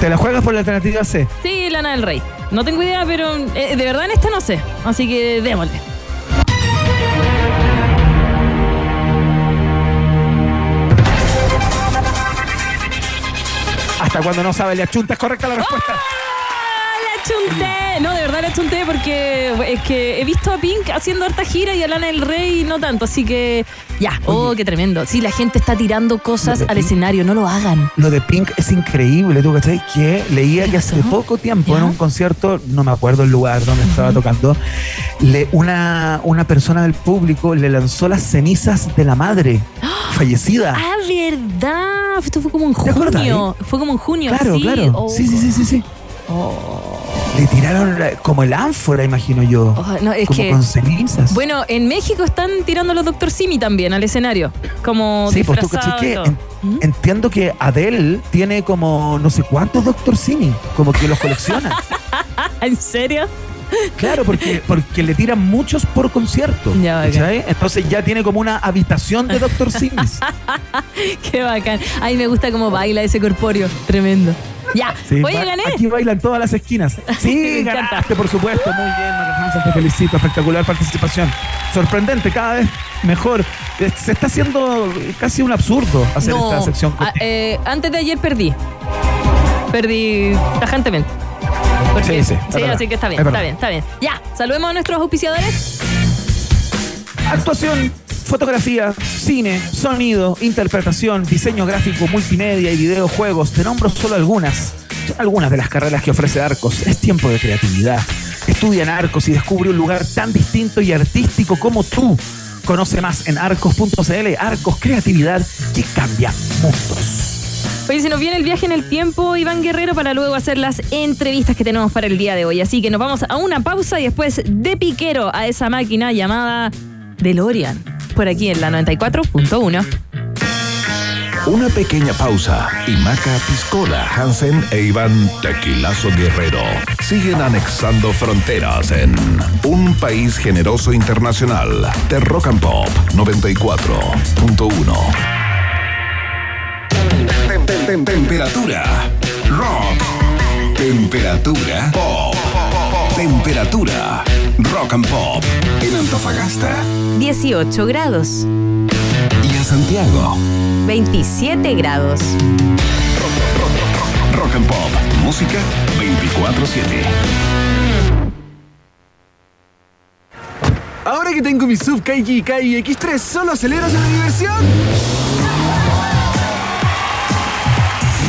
¿Te la juegas por la alternativa C? Sí, Lana del Rey. No tengo idea, pero eh, de verdad en esta no sé, así que démosle. Hasta cuando no sabe, le achunta. Es correcta la respuesta. ¡Ah, achunté. No, de verdad le achunté porque es que he visto a Pink haciendo harta gira y a Lana del Rey no tanto. Así que ya. Oh, qué tremendo. Sí, la gente está tirando cosas al escenario. No lo hagan. Lo de Pink es increíble, ¿tú cachai? Que leía que hace poco tiempo en un concierto, no me acuerdo el lugar donde estaba tocando, le, una, una persona del público le lanzó las cenizas de la madre fallecida. Ah, verdad. Esto fue como en junio. Fue como en junio. Claro, sí. claro. Oh. Sí, sí, sí, sí, sí. Le tiraron como el ánfora, imagino yo. Oh, no, es como que- con cenizas. Bueno, en México están tirando los Dr. Simi también al escenario. Como Sí, pues tú que en- ¿Mm? entiendo que Adele tiene como no sé cuántos Dr. Simi, como que los colecciona. ¿En serio? Claro, porque, porque le tiran muchos por concierto. Ya. Entonces ya tiene como una habitación de Dr. Simis. Qué bacán. Ay, me gusta cómo baila ese corpóreo. Tremendo. Ya. Sí, Oye, gané. Aquí bailan todas las esquinas. Sí, ganaste, por supuesto. Muy bien, Hansen, te felicito. Espectacular participación. Sorprendente, cada vez mejor. Eh, Se está haciendo casi un absurdo hacer No, esta sección. a- eh, antes de ayer perdí. Perdí tajantemente. Porque- Sí, sí, es verdad. así que está bien, Es está bien, está bien. Ya, saludemos a nuestros auspiciadores. Actuación, fotografía, cine, sonido, interpretación, diseño gráfico, multimedia y videojuegos. Te nombro solo algunas. Son algunas de las carreras que ofrece Arcos. Es tiempo de creatividad. Estudia en Arcos y descubre un lugar tan distinto y artístico como tú. Conoce más en arcos.cl. Arcos, creatividad que cambia mundos. Oye, se nos viene el viaje en el tiempo, Iván Guerrero, para luego hacer las entrevistas que tenemos para el día de hoy. Así que nos vamos a una pausa y después de piquero a esa máquina llamada DeLorean. Por aquí en la 94.1. Una pequeña pausa y Maca Piscola, Hansen e Iván Tequilazo Guerrero siguen anexando fronteras en un país generoso internacional de Rock and Pop 94.1. Tem- tem- tem- Temperatura rock. Temperatura pop. Temperatura rock and pop en Antofagasta 18 grados, y en Santiago. 27 grados. Rock and Pop. Música 24-7. Ahora que tengo mi sub Kai X3, solo aceleras la diversión.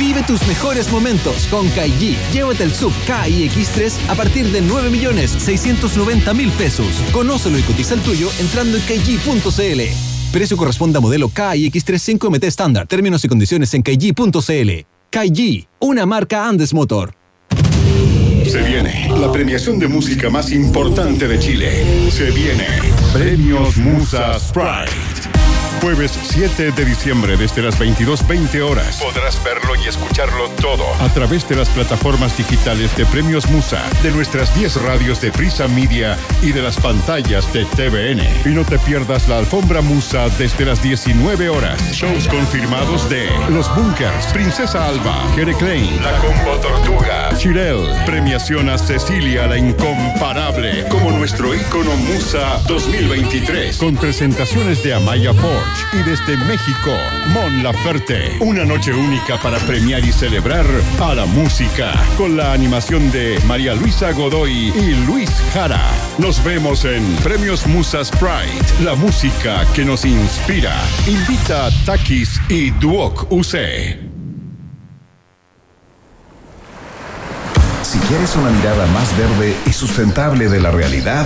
Vive tus mejores momentos con Kaiji. Llévate el sub KIX3 a partir de 9 millones 690 mil pesos. Conócelo y cotiza el tuyo entrando en kaiji.cl. Precio corresponde a modelo KIX3 5MT estándar. Términos y condiciones en kaiji.cl. Kaiji, una marca Andes Motor. Se viene la premiación de música más importante de Chile. Se viene Premios Musa Sprite. Jueves 7 de diciembre desde las 22.20 horas. Podrás verlo y escucharlo todo a través de las plataformas digitales de Premios Musa, de nuestras 10 radios de Prisa Media y de las pantallas de TVN. Y no te pierdas la alfombra Musa desde las 19 horas. Shows confirmados de Los Bunkers, Princesa Alba, Jere Klein, La Combo Tortuga, Chirel. Premiación a Cecilia la Incomparable como nuestro ícono Musa 2023. Con presentaciones de Amaya Y desde México, Mon Laferte. Una noche única para premiar y celebrar a la música. Con la animación de María Luisa Godoy y Luis Jara. Nos vemos en Premios Musa Sprite. La música que nos inspira. Invita a Takis y Duoc UC. Si quieres una mirada más verde y sustentable de la realidad,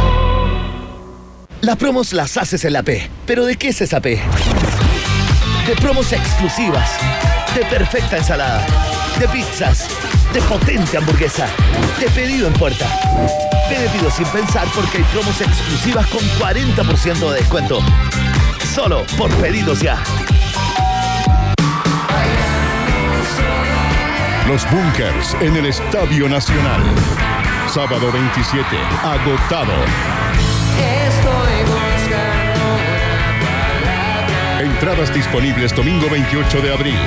Las promos las haces en la P. ¿Pero de qué es esa P? De promos exclusivas, de perfecta ensalada, de pizzas, de potente hamburguesa, de pedido en puerta. Te pido sin pensar porque hay promos exclusivas con 40% de descuento. Solo por pedidos ya. Los Bunkers en el Estadio Nacional. Sábado 27, agotado. Entradas disponibles domingo 28 de abril.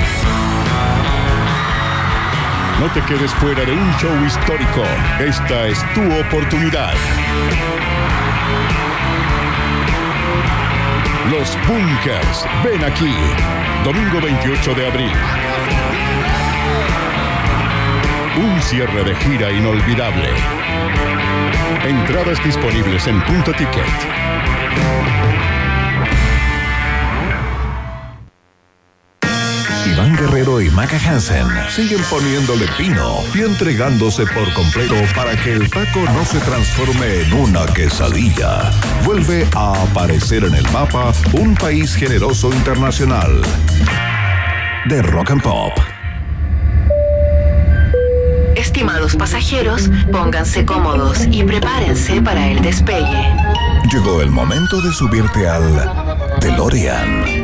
No te quedes fuera de un show histórico. Esta es tu oportunidad. Los Bunkers, ven aquí. Domingo 28 de abril. Un cierre de gira inolvidable. Entradas disponibles en punto ticket. Iván Guerrero y Maca Hansen siguen poniéndole pino y entregándose por completo para que el taco no se transforme en una quesadilla. Vuelve a aparecer en el mapa un país generoso internacional de rock and pop. Estimados pasajeros, pónganse cómodos y prepárense para el despegue. Llegó el momento de subirte al DeLorean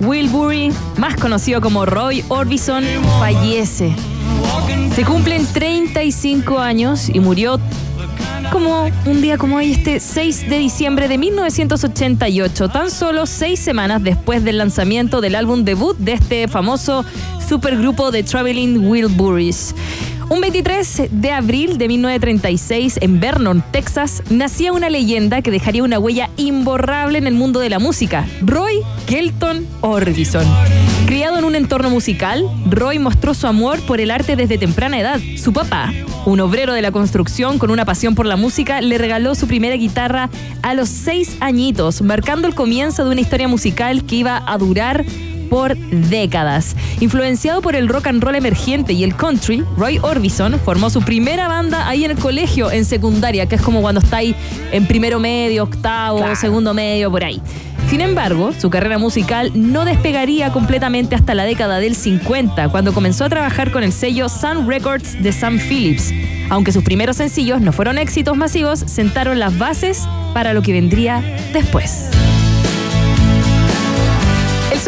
Wilbury, más conocido como Roy Orbison, fallece. Se cumplen 35 años y murió como un día como hoy, este 6 de diciembre de 1988, tan solo seis semanas después del lanzamiento del álbum debut de este famoso supergrupo de Traveling Wilburys. Un 23 de abril de 1936, en Vernon, Texas, nacía una leyenda que dejaría una huella imborrable en el mundo de la música, Roy Kelton Orbison. Criado en un entorno musical, Roy mostró su amor por el arte desde temprana edad. Su papá, un obrero de la construcción con una pasión por la música, le regaló su primera guitarra a los seis añitos, marcando el comienzo de una historia musical que iba a durar por décadas. Influenciado por el rock and roll emergente y el country, Roy Orbison formó su primera banda ahí en el colegio, en secundaria, que es como cuando está ahí en primero medio, octavo, segundo medio, por ahí. Sin embargo, su carrera musical no despegaría completamente hasta la década del 50, cuando comenzó a trabajar con el sello Sun Records de Sam Phillips. Aunque sus primeros sencillos no fueron éxitos masivos, sentaron las bases para lo que vendría después.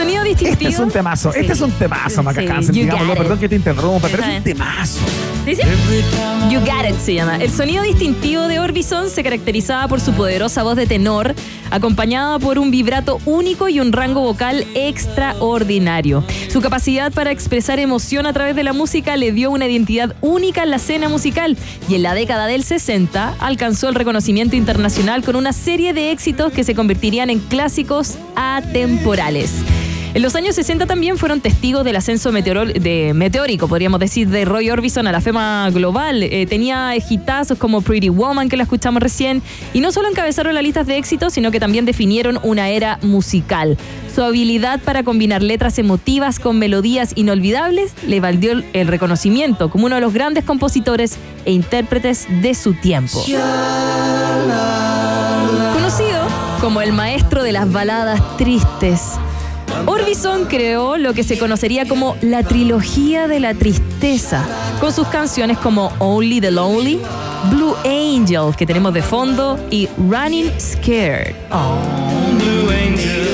El sonido distintivo. Este es un temazo, este es un temazo, Maca Sí, digámoslo, perdón que te interrumpa, pero es un temazo. ¿Dice? You Got It se llama. El sonido distintivo de Orbison se caracterizaba por su poderosa voz de tenor, acompañada por un vibrato único y un rango vocal extraordinario. Su capacidad para expresar emoción a través de la música le dio una identidad única en la escena musical y en la década del 60 alcanzó el reconocimiento internacional con una serie de éxitos que se convertirían en clásicos atemporales. En los años 60 también fueron testigos del ascenso meteórico, podríamos decir, de Roy Orbison a la fama global. Eh, tenía hitazos como Pretty Woman, que la escuchamos recién, y no solo encabezaron las listas de éxitos, sino que también definieron una era musical. Su habilidad para combinar letras emotivas con melodías inolvidables le valió el reconocimiento como uno de los grandes compositores e intérpretes de su tiempo. Conocido como el maestro de las baladas tristes, Orbison creó lo que se conocería como la trilogía de la tristeza, con sus canciones como Only the Lonely, Blue Angel, que tenemos de fondo, y Running Scared. Estas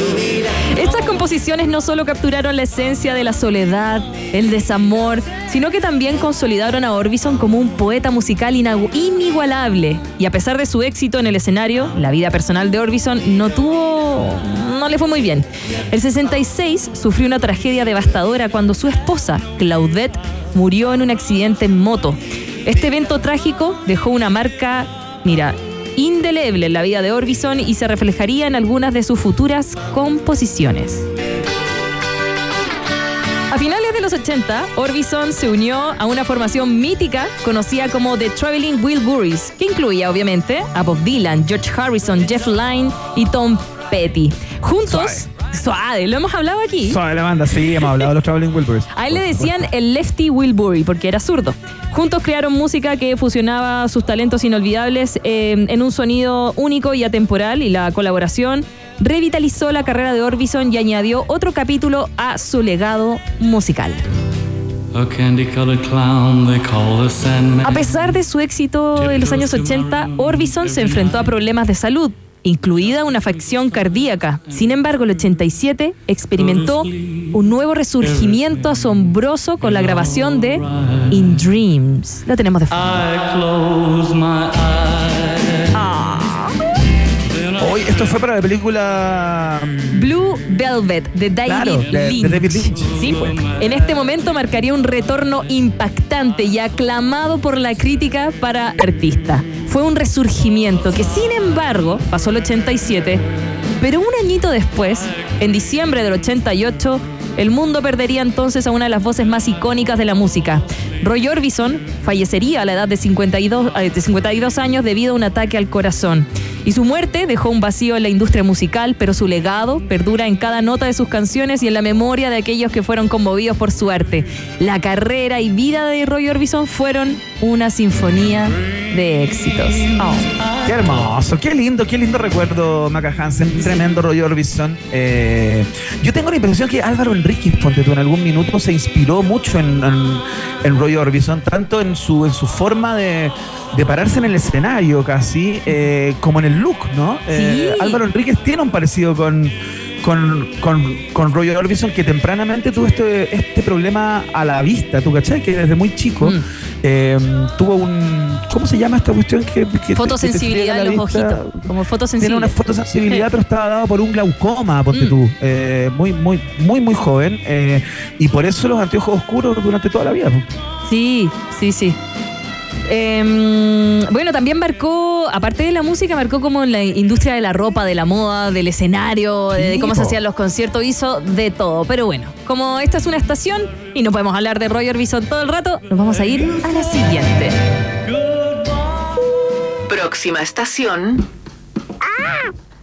composiciones no solo capturaron la esencia de la soledad, el desamor, sino que también consolidaron a Orbison como un poeta musical inigualable. Y a pesar de su éxito en el escenario, la vida personal de Orbison no tuvo. no le fue muy bien. El 66 sufrió una tragedia devastadora cuando su esposa, Claudette, murió en un accidente en moto. Este evento trágico dejó una marca, mira, indeleble en la vida de Orbison y se reflejaría en algunas de sus futuras composiciones. A finales de los 80, Orbison se unió a una formación mítica conocida como The Traveling Wilburys, que incluía obviamente a Bob Dylan, George Harrison, Jeff Lynne y Tom Petty. Juntos, suave, lo hemos hablado aquí. Suave la banda, sí, hemos hablado de los Traveling Wilburys. A él le decían el Lefty Wilbury porque era zurdo. Juntos crearon música que fusionaba sus talentos inolvidables eh, en un sonido único y atemporal y la colaboración revitalizó la carrera de Orbison y añadió otro capítulo a su legado musical. A pesar de su éxito en los años 80, Orbison se enfrentó a problemas de salud, incluida una afección cardíaca. Sin embargo, el 87 experimentó un nuevo resurgimiento asombroso con la grabación de In Dreams. La tenemos de fondo. Esto fue para la película. mm, Blue Velvet de David Claro, de- de Lynch. David Lynch. Sí, pues. En este momento marcaría un retorno impactante y aclamado por la crítica para artista. Fue un resurgimiento que, sin embargo, pasó el 87, pero un añito después, en diciembre del 88, el mundo perdería entonces a una de las voces más icónicas de la música. Roy Orbison fallecería a la edad de 52, eh, de 52 años debido a un ataque al corazón. Y su muerte dejó un vacío en la industria musical, pero su legado perdura en cada nota de sus canciones y en la memoria de aquellos que fueron conmovidos por su arte. La carrera y vida de Roy Orbison fueron una sinfonía de éxitos. Oh. Qué hermoso, qué lindo, qué lindo recuerdo, Maca Hansen, tremendo Roy Orbison. Eh, yo tengo la impresión que Álvaro Enríquez, ponte en algún minuto se inspiró mucho en, en- Roy Orbison, tanto en su, en su forma de, de pararse en el escenario casi, eh, como en el look, ¿no? Eh, Sí. Álvaro Enríquez tiene un parecido con, con, con, con Roy Orbison que tempranamente tuvo este, este problema a la vista, ¿tú cachai? Que desde muy chico Mm. eh, tuvo un... ¿Cómo se llama esta cuestión? Que, que que Fotosensibilidad en la los vista? ojitos. Como Tiene fotosensibilidad. una fotosensibilidad, pero estaba dado por un glaucoma, ponte Mm. tú. Eh, muy, muy, muy, muy joven. eh, y por eso los anteojos oscuros durante toda la vida. Sí, sí, sí. Em, bueno, también marcó, aparte de la música, marcó como la industria de la ropa, de la moda, del escenario, de, de cómo se hacían los conciertos, hizo de todo. Pero bueno, como esta es una estación y no podemos hablar de Roy Orbison todo el rato, nos vamos a ir a la siguiente. Próxima estación.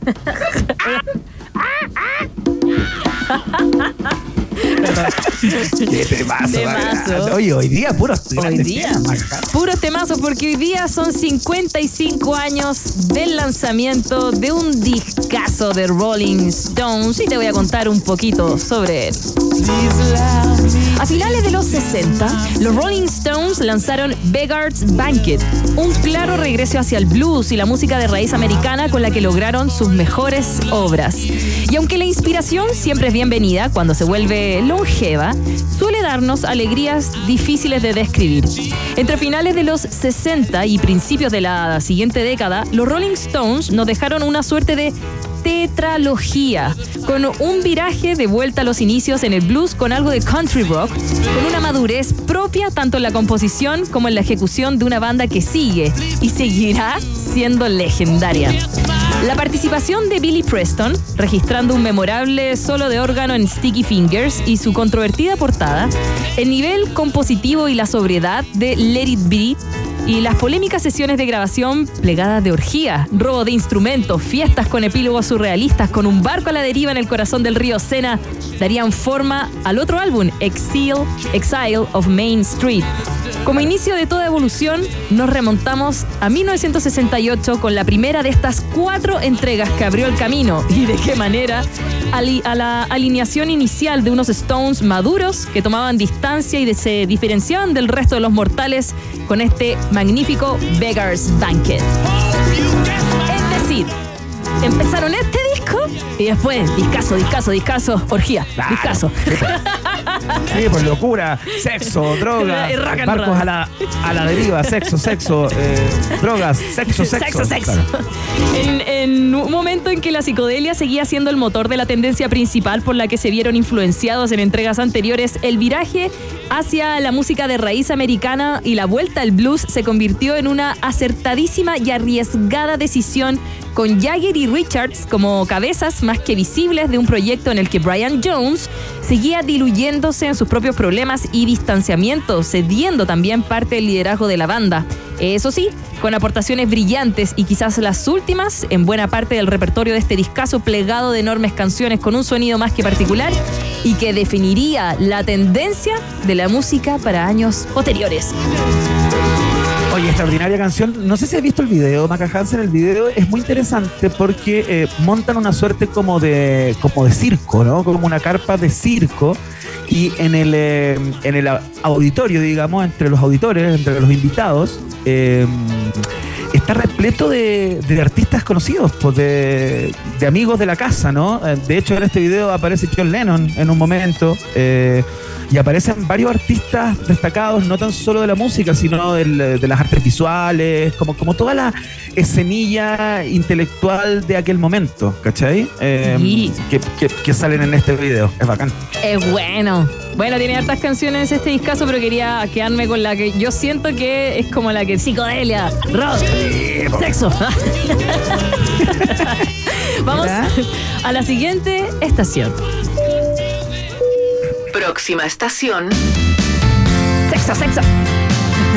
¿Qué temazo, Temazo. Maca? Oye, hoy día puros Hoy día. temas. Puros temazos porque hoy día son 55 años del lanzamiento de un discazo de Rolling Stones y te voy a contar un poquito sobre él. A finales de los 60, los Rolling Stones lanzaron Beggar's Banquet, un claro regreso hacia el blues y la música de raíz americana con la que lograron sus mejores obras. Y aunque la inspiración siempre es bienvenida cuando se vuelve longeva, suele darnos alegrías difíciles de describir. Entre finales de los 60 y principios de la siguiente década, los Rolling Stones nos dejaron una suerte de tetralogía, con un viraje de vuelta a los inicios en el blues con algo de country rock, con una madurez propia tanto en la composición como en la ejecución de una banda que sigue y seguirá siendo legendaria. La participación de Billy Preston, registrando un memorable solo de órgano en Sticky Fingers y su controvertida portada, el nivel compositivo y la sobriedad de Let It Be y las polémicas sesiones de grabación plegadas de orgía, robo de instrumentos, fiestas con epílogos surrealistas, con un barco a la deriva en el corazón del río Sena, darían forma al otro álbum, Exile, Exile of Main Street. Como inicio de toda evolución, nos remontamos a 1968 con la primera de estas cuatro entregas que abrió el camino y de qué manera a la alineación inicial de unos Stones maduros que tomaban distancia y se diferenciaban del resto de los mortales con este magnífico Beggar's Banquet. Es decir, empezaron este disco y después discaso, discaso, discaso, orgía, discaso. Sí, por locura, sexo, drogas, Y rock and barcos roll. a la, a la deriva, sexo, sexo, eh, drogas, sexo, sexo. Sexo, sexo. Claro. En, en un momento en que la psicodelia seguía siendo el motor de la tendencia principal por la que se vieron influenciados en entregas anteriores, el viraje hacia la música de raíz americana y la vuelta al blues se convirtió en una acertadísima y arriesgada decisión con Jagger y Richards como cabezas más que visibles de un proyecto en el que Brian Jones seguía en sus propios problemas y distanciamiento, cediendo también parte del liderazgo de la banda. Eso sí, con aportaciones brillantes y quizás las últimas en buena parte del repertorio de este discazo plegado de enormes canciones con un sonido más que particular y que definiría la tendencia de la música para años posteriores. Oye, extraordinaria canción. No sé si has visto el video, Maca Hansen. El video es muy interesante porque eh, montan una suerte como de, como de circo, ¿no? Como una carpa de circo. Y en el, eh, en el auditorio, digamos, entre los auditores, entre los invitados, eh, está repleto de, de artistas conocidos, pues de, de amigos de la casa, ¿no? Eh, De hecho, en este video aparece John Lennon en un momento. eh, y aparecen varios artistas destacados, no tan solo de la música, sino del- de las artes visuales, como, como toda la escenilla intelectual de aquel momento, ¿cachai? Eh, Sí. que, que- que salen en este video. Es bacán. Es bueno. Bueno, tiene hartas canciones este discazo, pero quería quedarme con la que yo siento que es como la que psicodelia, rock, sexo. Vamos a la siguiente estación. Próxima estación. Sexo, sexo.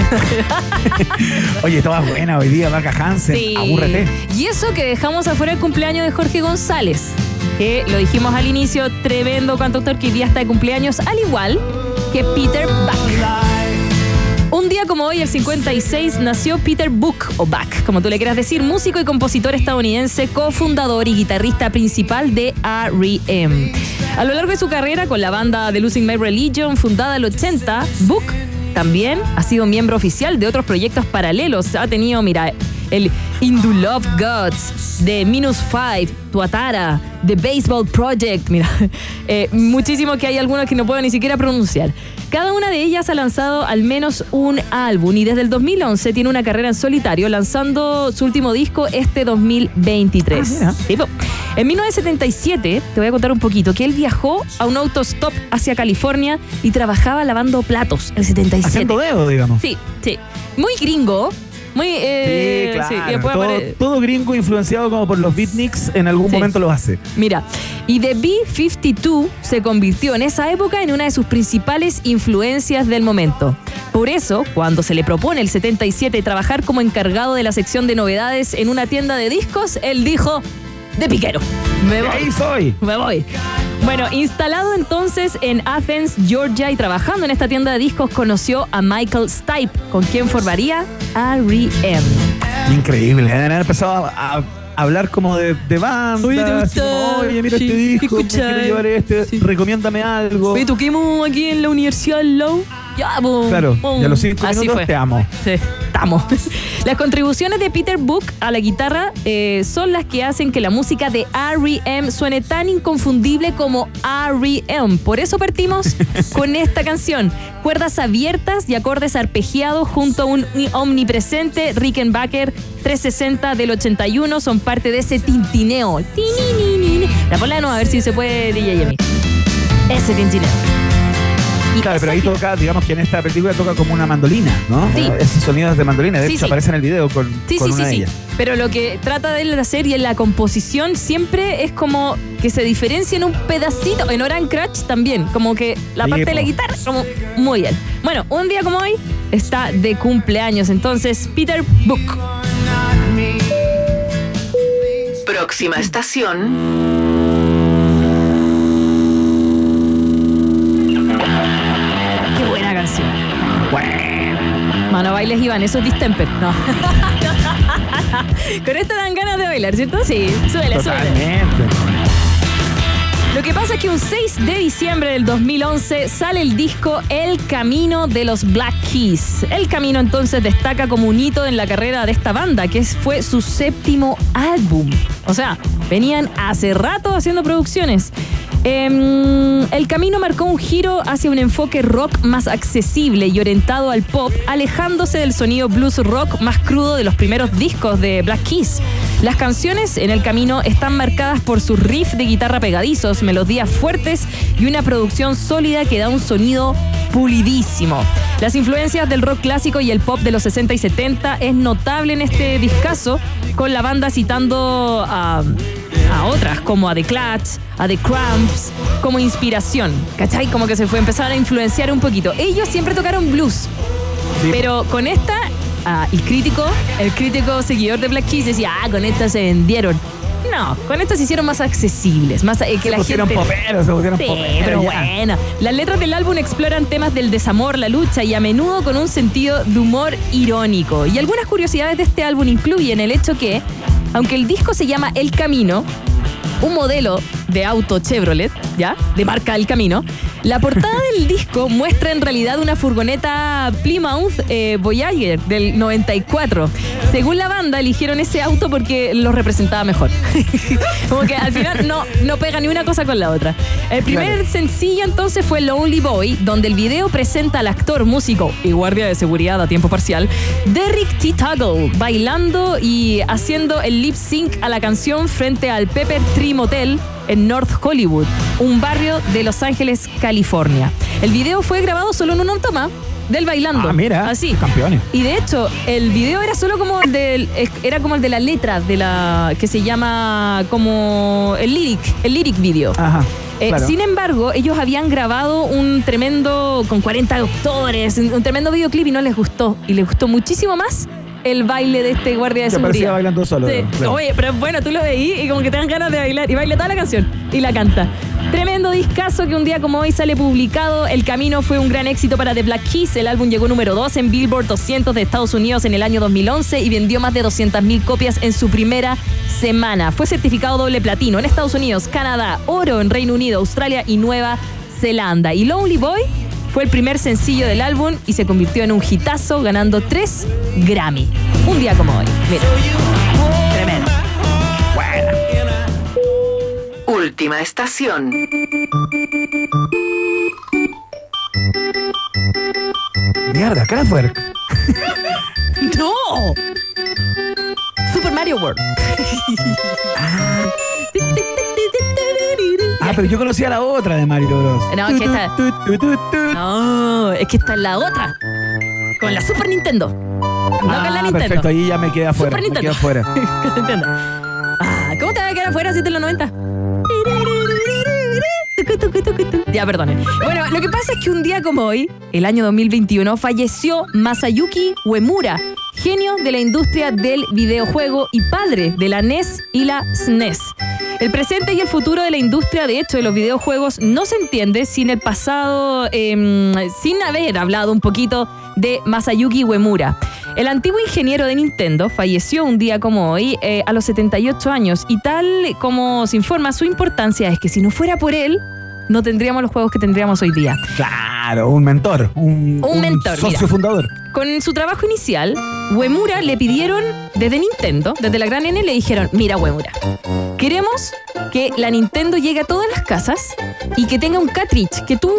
Oye, estaba buena hoy día, Maca Hansen. Sí. Abúrrete. Y eso que dejamos afuera el cumpleaños de Jorge González, que lo dijimos al inicio, tremendo cantautor que hoy día de cumpleaños, al igual que Peter Buck. Un día como hoy, el 56, nació Peter Buck, o Buck, como tú le quieras decir, músico y compositor estadounidense, cofundador y guitarrista principal de R.E.M. A lo largo de su carrera con la banda The Losing My Religion, fundada en el 80, Buck también ha sido miembro oficial de otros proyectos paralelos. Ha tenido, mira, el Indu Love Gods, de Minus Five, Tuatara, The Baseball Project, mira, eh, muchísimo que hay algunos que no puedo ni siquiera pronunciar. Cada una de ellas ha lanzado al menos un álbum y desde el 2011 tiene una carrera en solitario, lanzando su último disco este 2023. Ah. En 1977, te voy a contar un poquito, que él viajó a un autostop hacia California y trabajaba lavando platos, el 77. Haciendo dedo, digamos. Sí, sí. Muy gringo. Muy. eh, sí, claro. después todo, apare- todo gringo influenciado como por los beatniks en algún Sí. momento lo hace. Mira, y The B-52 se convirtió en esa época en una de sus principales influencias del momento. Por eso, cuando se le propone el 77 trabajar como encargado de la sección de novedades en una tienda de discos, él dijo, de piquero, me voy. Ahí soy. Me voy. Bueno, instalado entonces en Athens, Georgia y trabajando en esta tienda de discos, conoció a Michael Stipe, con quien formaría R.E.M. Increíble. Han empezado a, a hablar como de, de banda. Oye, ¿te gusta? Oye, mira Sí, este disco, ¿qué quiero llevar este, Sí. recomiéndame algo. Oye, toquemos aquí en la Universidad Low. Ya, boom, Claro, boom. y a los cinco Así minutos fue. te amo. Sí, estamos. Las contribuciones de Peter Book a la guitarra eh, son las que hacen que la música de R.E.M. suene tan inconfundible como R.E.M. Por eso partimos con esta canción. Cuerdas abiertas y acordes arpegiados junto a un omnipresente Rickenbacker 360 del 81 son parte de ese tintineo. La ponla de nuevo a ver si se puede, DJ. Ese tintineo. Y Claro, pero ahí toca, digamos que en esta película toca como una mandolina, ¿no? Sí. Ese sonido es de mandolina. De Sí, hecho, sí. aparece en el video con, Sí, con sí, una sí, de sí. ellas. Pero lo que trata de él de hacer y en la composición siempre es como que se diferencia en un pedacito. En Oran Crash también, como que la Sí, parte de la guitarra, como muy bien. Bueno, un día como hoy está de cumpleaños, entonces Peter Book. Próxima estación. Mano, bailes Iván, eso es distemper. No. Con esto dan ganas de bailar, ¿cierto? Sí, suele, suele. Totalmente. Lo que pasa es que un 6 de diciembre del 2011 sale el disco El Camino de los Black Keys. El Camino entonces destaca como un hito en la carrera de esta banda, que fue su séptimo álbum. O sea, venían hace rato haciendo producciones. Em, el camino marcó un giro hacia un enfoque rock más accesible y orientado al pop, alejándose del sonido blues rock más crudo de los primeros discos de Black Keys. Las canciones en el camino están marcadas por sus riffs de guitarra pegadizos, melodías fuertes y una producción sólida que da un sonido pulidísimo. Las influencias del rock clásico y el pop de los 60 y 70 es notable en este discazo, con la banda citando a, a otras como a The Clash, a The Cramps, como inspiración. ¿Cachai? Como que se fue a empezar a influenciar un poquito. Ellos siempre tocaron blues, Sí. pero con esta ah, el crítico, el crítico seguidor de Black Keys decía, ah, con esta se vendieron. No, con estas se hicieron más accesibles, más eh, que Se la pusieron gente. poperos, se pusieron Sí, poperos, pero ya. bueno. Las letras del álbum exploran temas del desamor, la lucha y a menudo con un sentido de humor irónico. Y algunas curiosidades de este álbum incluyen el hecho que, aunque el disco se llama El Camino, un modelo de auto Chevrolet, ¿ya? De marca El Camino. La portada del disco muestra en realidad una furgoneta Plymouth eh, Voyager del 94. Según la banda, eligieron ese auto porque los representaba mejor. Como que al final no, no pega ni una cosa con la otra. El primer Claro. sencillo entonces fue Lonely Boy, donde el video presenta al actor, músico y guardia de seguridad a tiempo parcial, Derrick T. Tuggle, bailando y haciendo el lip sync a la canción frente al Pepper Tree Motel en North Hollywood, un barrio de Los Ángeles, California. El video fue grabado solo en una toma del bailando. Ah, mira, Así. campeones. Y de hecho, el video era solo como el del, era como el de la letra de la que se llama como el lyric, el lyric video. Ajá. Eh, claro. Sin embargo, ellos habían grabado un tremendo, con 40 doctores, un, un tremendo videoclip y no les gustó. Y les gustó muchísimo más el baile de este guardia de Que seguridad. bailando solo. Sí. claro. Oye, pero bueno, tú lo veí y como que te dan ganas de bailar. Y baila toda la canción y la canta. Tremendo discazo que un día como hoy sale publicado. El camino fue un gran éxito para The Black Keys. El álbum llegó número 2 en Billboard 200 de Estados Unidos en el año 2011 y vendió más de 200.000 copias en su primera semana. Fue certificado doble platino en Estados Unidos, Canadá, oro en Reino Unido, Australia y Nueva Zelanda. Y Lonely Boy fue el primer sencillo del álbum y se convirtió en un hitazo ganando 3 Grammy. Un día como hoy. Mira. Tremendo. Última estación. Mierda, Kraftwerk. ¡No! Super Mario World. Ah, pero yo conocía la otra de Mario Bros. No, es que esta-. No, es que esta es la otra. Con la Super Nintendo. No con la Ah, Nintendo. perfecto, ahí ya me quedé afuera. Super Me Nintendo. quedé afuera. Con Nintendo. Ah, ¿Cómo te va a quedar afuera si te los 90? Ya, perdonen. Bueno, lo que pasa es que un día como hoy, el año 2021, falleció Masayuki Uemura, genio de la industria del videojuego y padre de la NES y la SNES. El presente y el futuro de la industria, de hecho, de los videojuegos no se entiende sin el pasado, em, sin haber hablado un poquito de Masayuki Uemura. El antiguo ingeniero de Nintendo falleció un día como hoy, eh, a los 78 años, y tal como se informa, su importancia es que si no fuera por él, no tendríamos los juegos que tendríamos hoy día. Claro, un mentor. Un, Un mentor, socio mira. fundador. Con su trabajo inicial, Uemura le pidieron desde Nintendo, desde la gran N, le dijeron, mira Uemura, queremos que la Nintendo llegue a todas las casas y que tenga un cartridge, que tú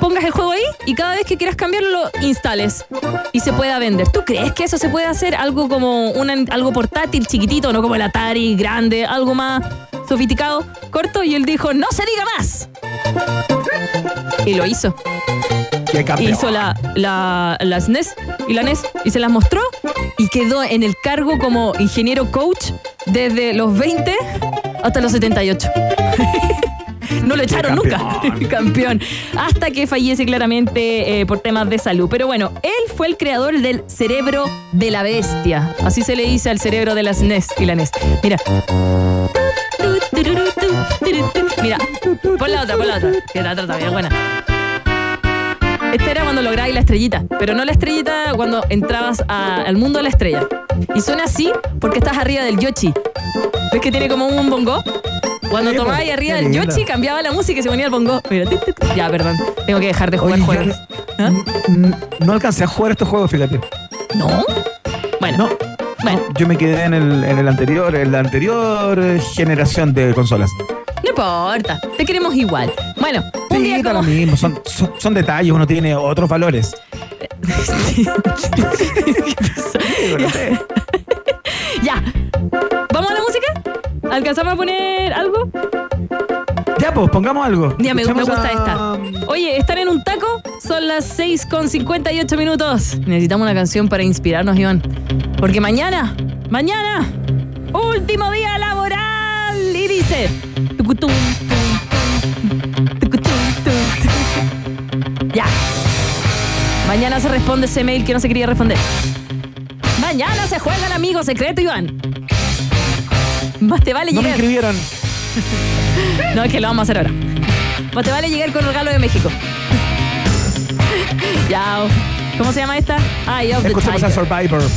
pongas el juego ahí y cada vez que quieras cambiarlo lo instales y se pueda vender. ¿Tú crees que eso se puede hacer algo como una, algo portátil, chiquitito, no como el Atari, grande, algo más sofisticado, corto? Y él dijo, no se diga más. Y lo hizo. Qué campeón. Hizo la, la, la SNES y la NES y se las mostró y quedó en el cargo como ingeniero coach desde los 20 hasta los 78. No lo echaron nunca, campeón. Hasta que fallece claramente eh, por temas de salud. Pero bueno, él fue el creador del cerebro de la bestia. Así se le dice al cerebro de las NES y la NES. Mira. Mira, pon la otra, pon la otra. Que la otra también es buena. Esta era cuando lograbas la estrellita, pero no la estrellita cuando entrabas a- al mundo de la estrella. Y suena así porque estás arriba del Yoshi. ¿Ves que tiene como un bongo? Cuando tomabas pues, arriba del. Yoshi, cambiaba la música y se ponía el bongo. Mira. Ya, perdón. Tengo que dejar de jugar Oye, juegos. ¿Ah? No alcancé a jugar estos juegos, fíjate. ¿No? Bueno, No. Bueno, no, yo me quedé en el, en el anterior, en la anterior generación de consolas. no importa. Te queremos igual. Bueno, un Sí, día da lo como... mismo, son, son, son detalles, uno tiene otros valores. ya. ¿Vamos a la música? ¿Alcanzamos a poner algo? Ya, pues, pongamos algo. Ya, me, gusta a- esta. Oye, ¿están en un taco? Son las 6 con 58 minutos. Necesitamos una canción para inspirarnos, Iván. Porque mañana, mañana, último día laboral. Y dice... Ya. Mañana se responde ese mail que no se quería responder. se juega el amigo secreto, Iván? Más te vale No me llegar. No, es que lo vamos a hacer ahora. Más te vale llegar con regalo de México. ya. ¿Cómo se llama esta? Eye of the Escuchemos a Tiger. Survivor. Eso.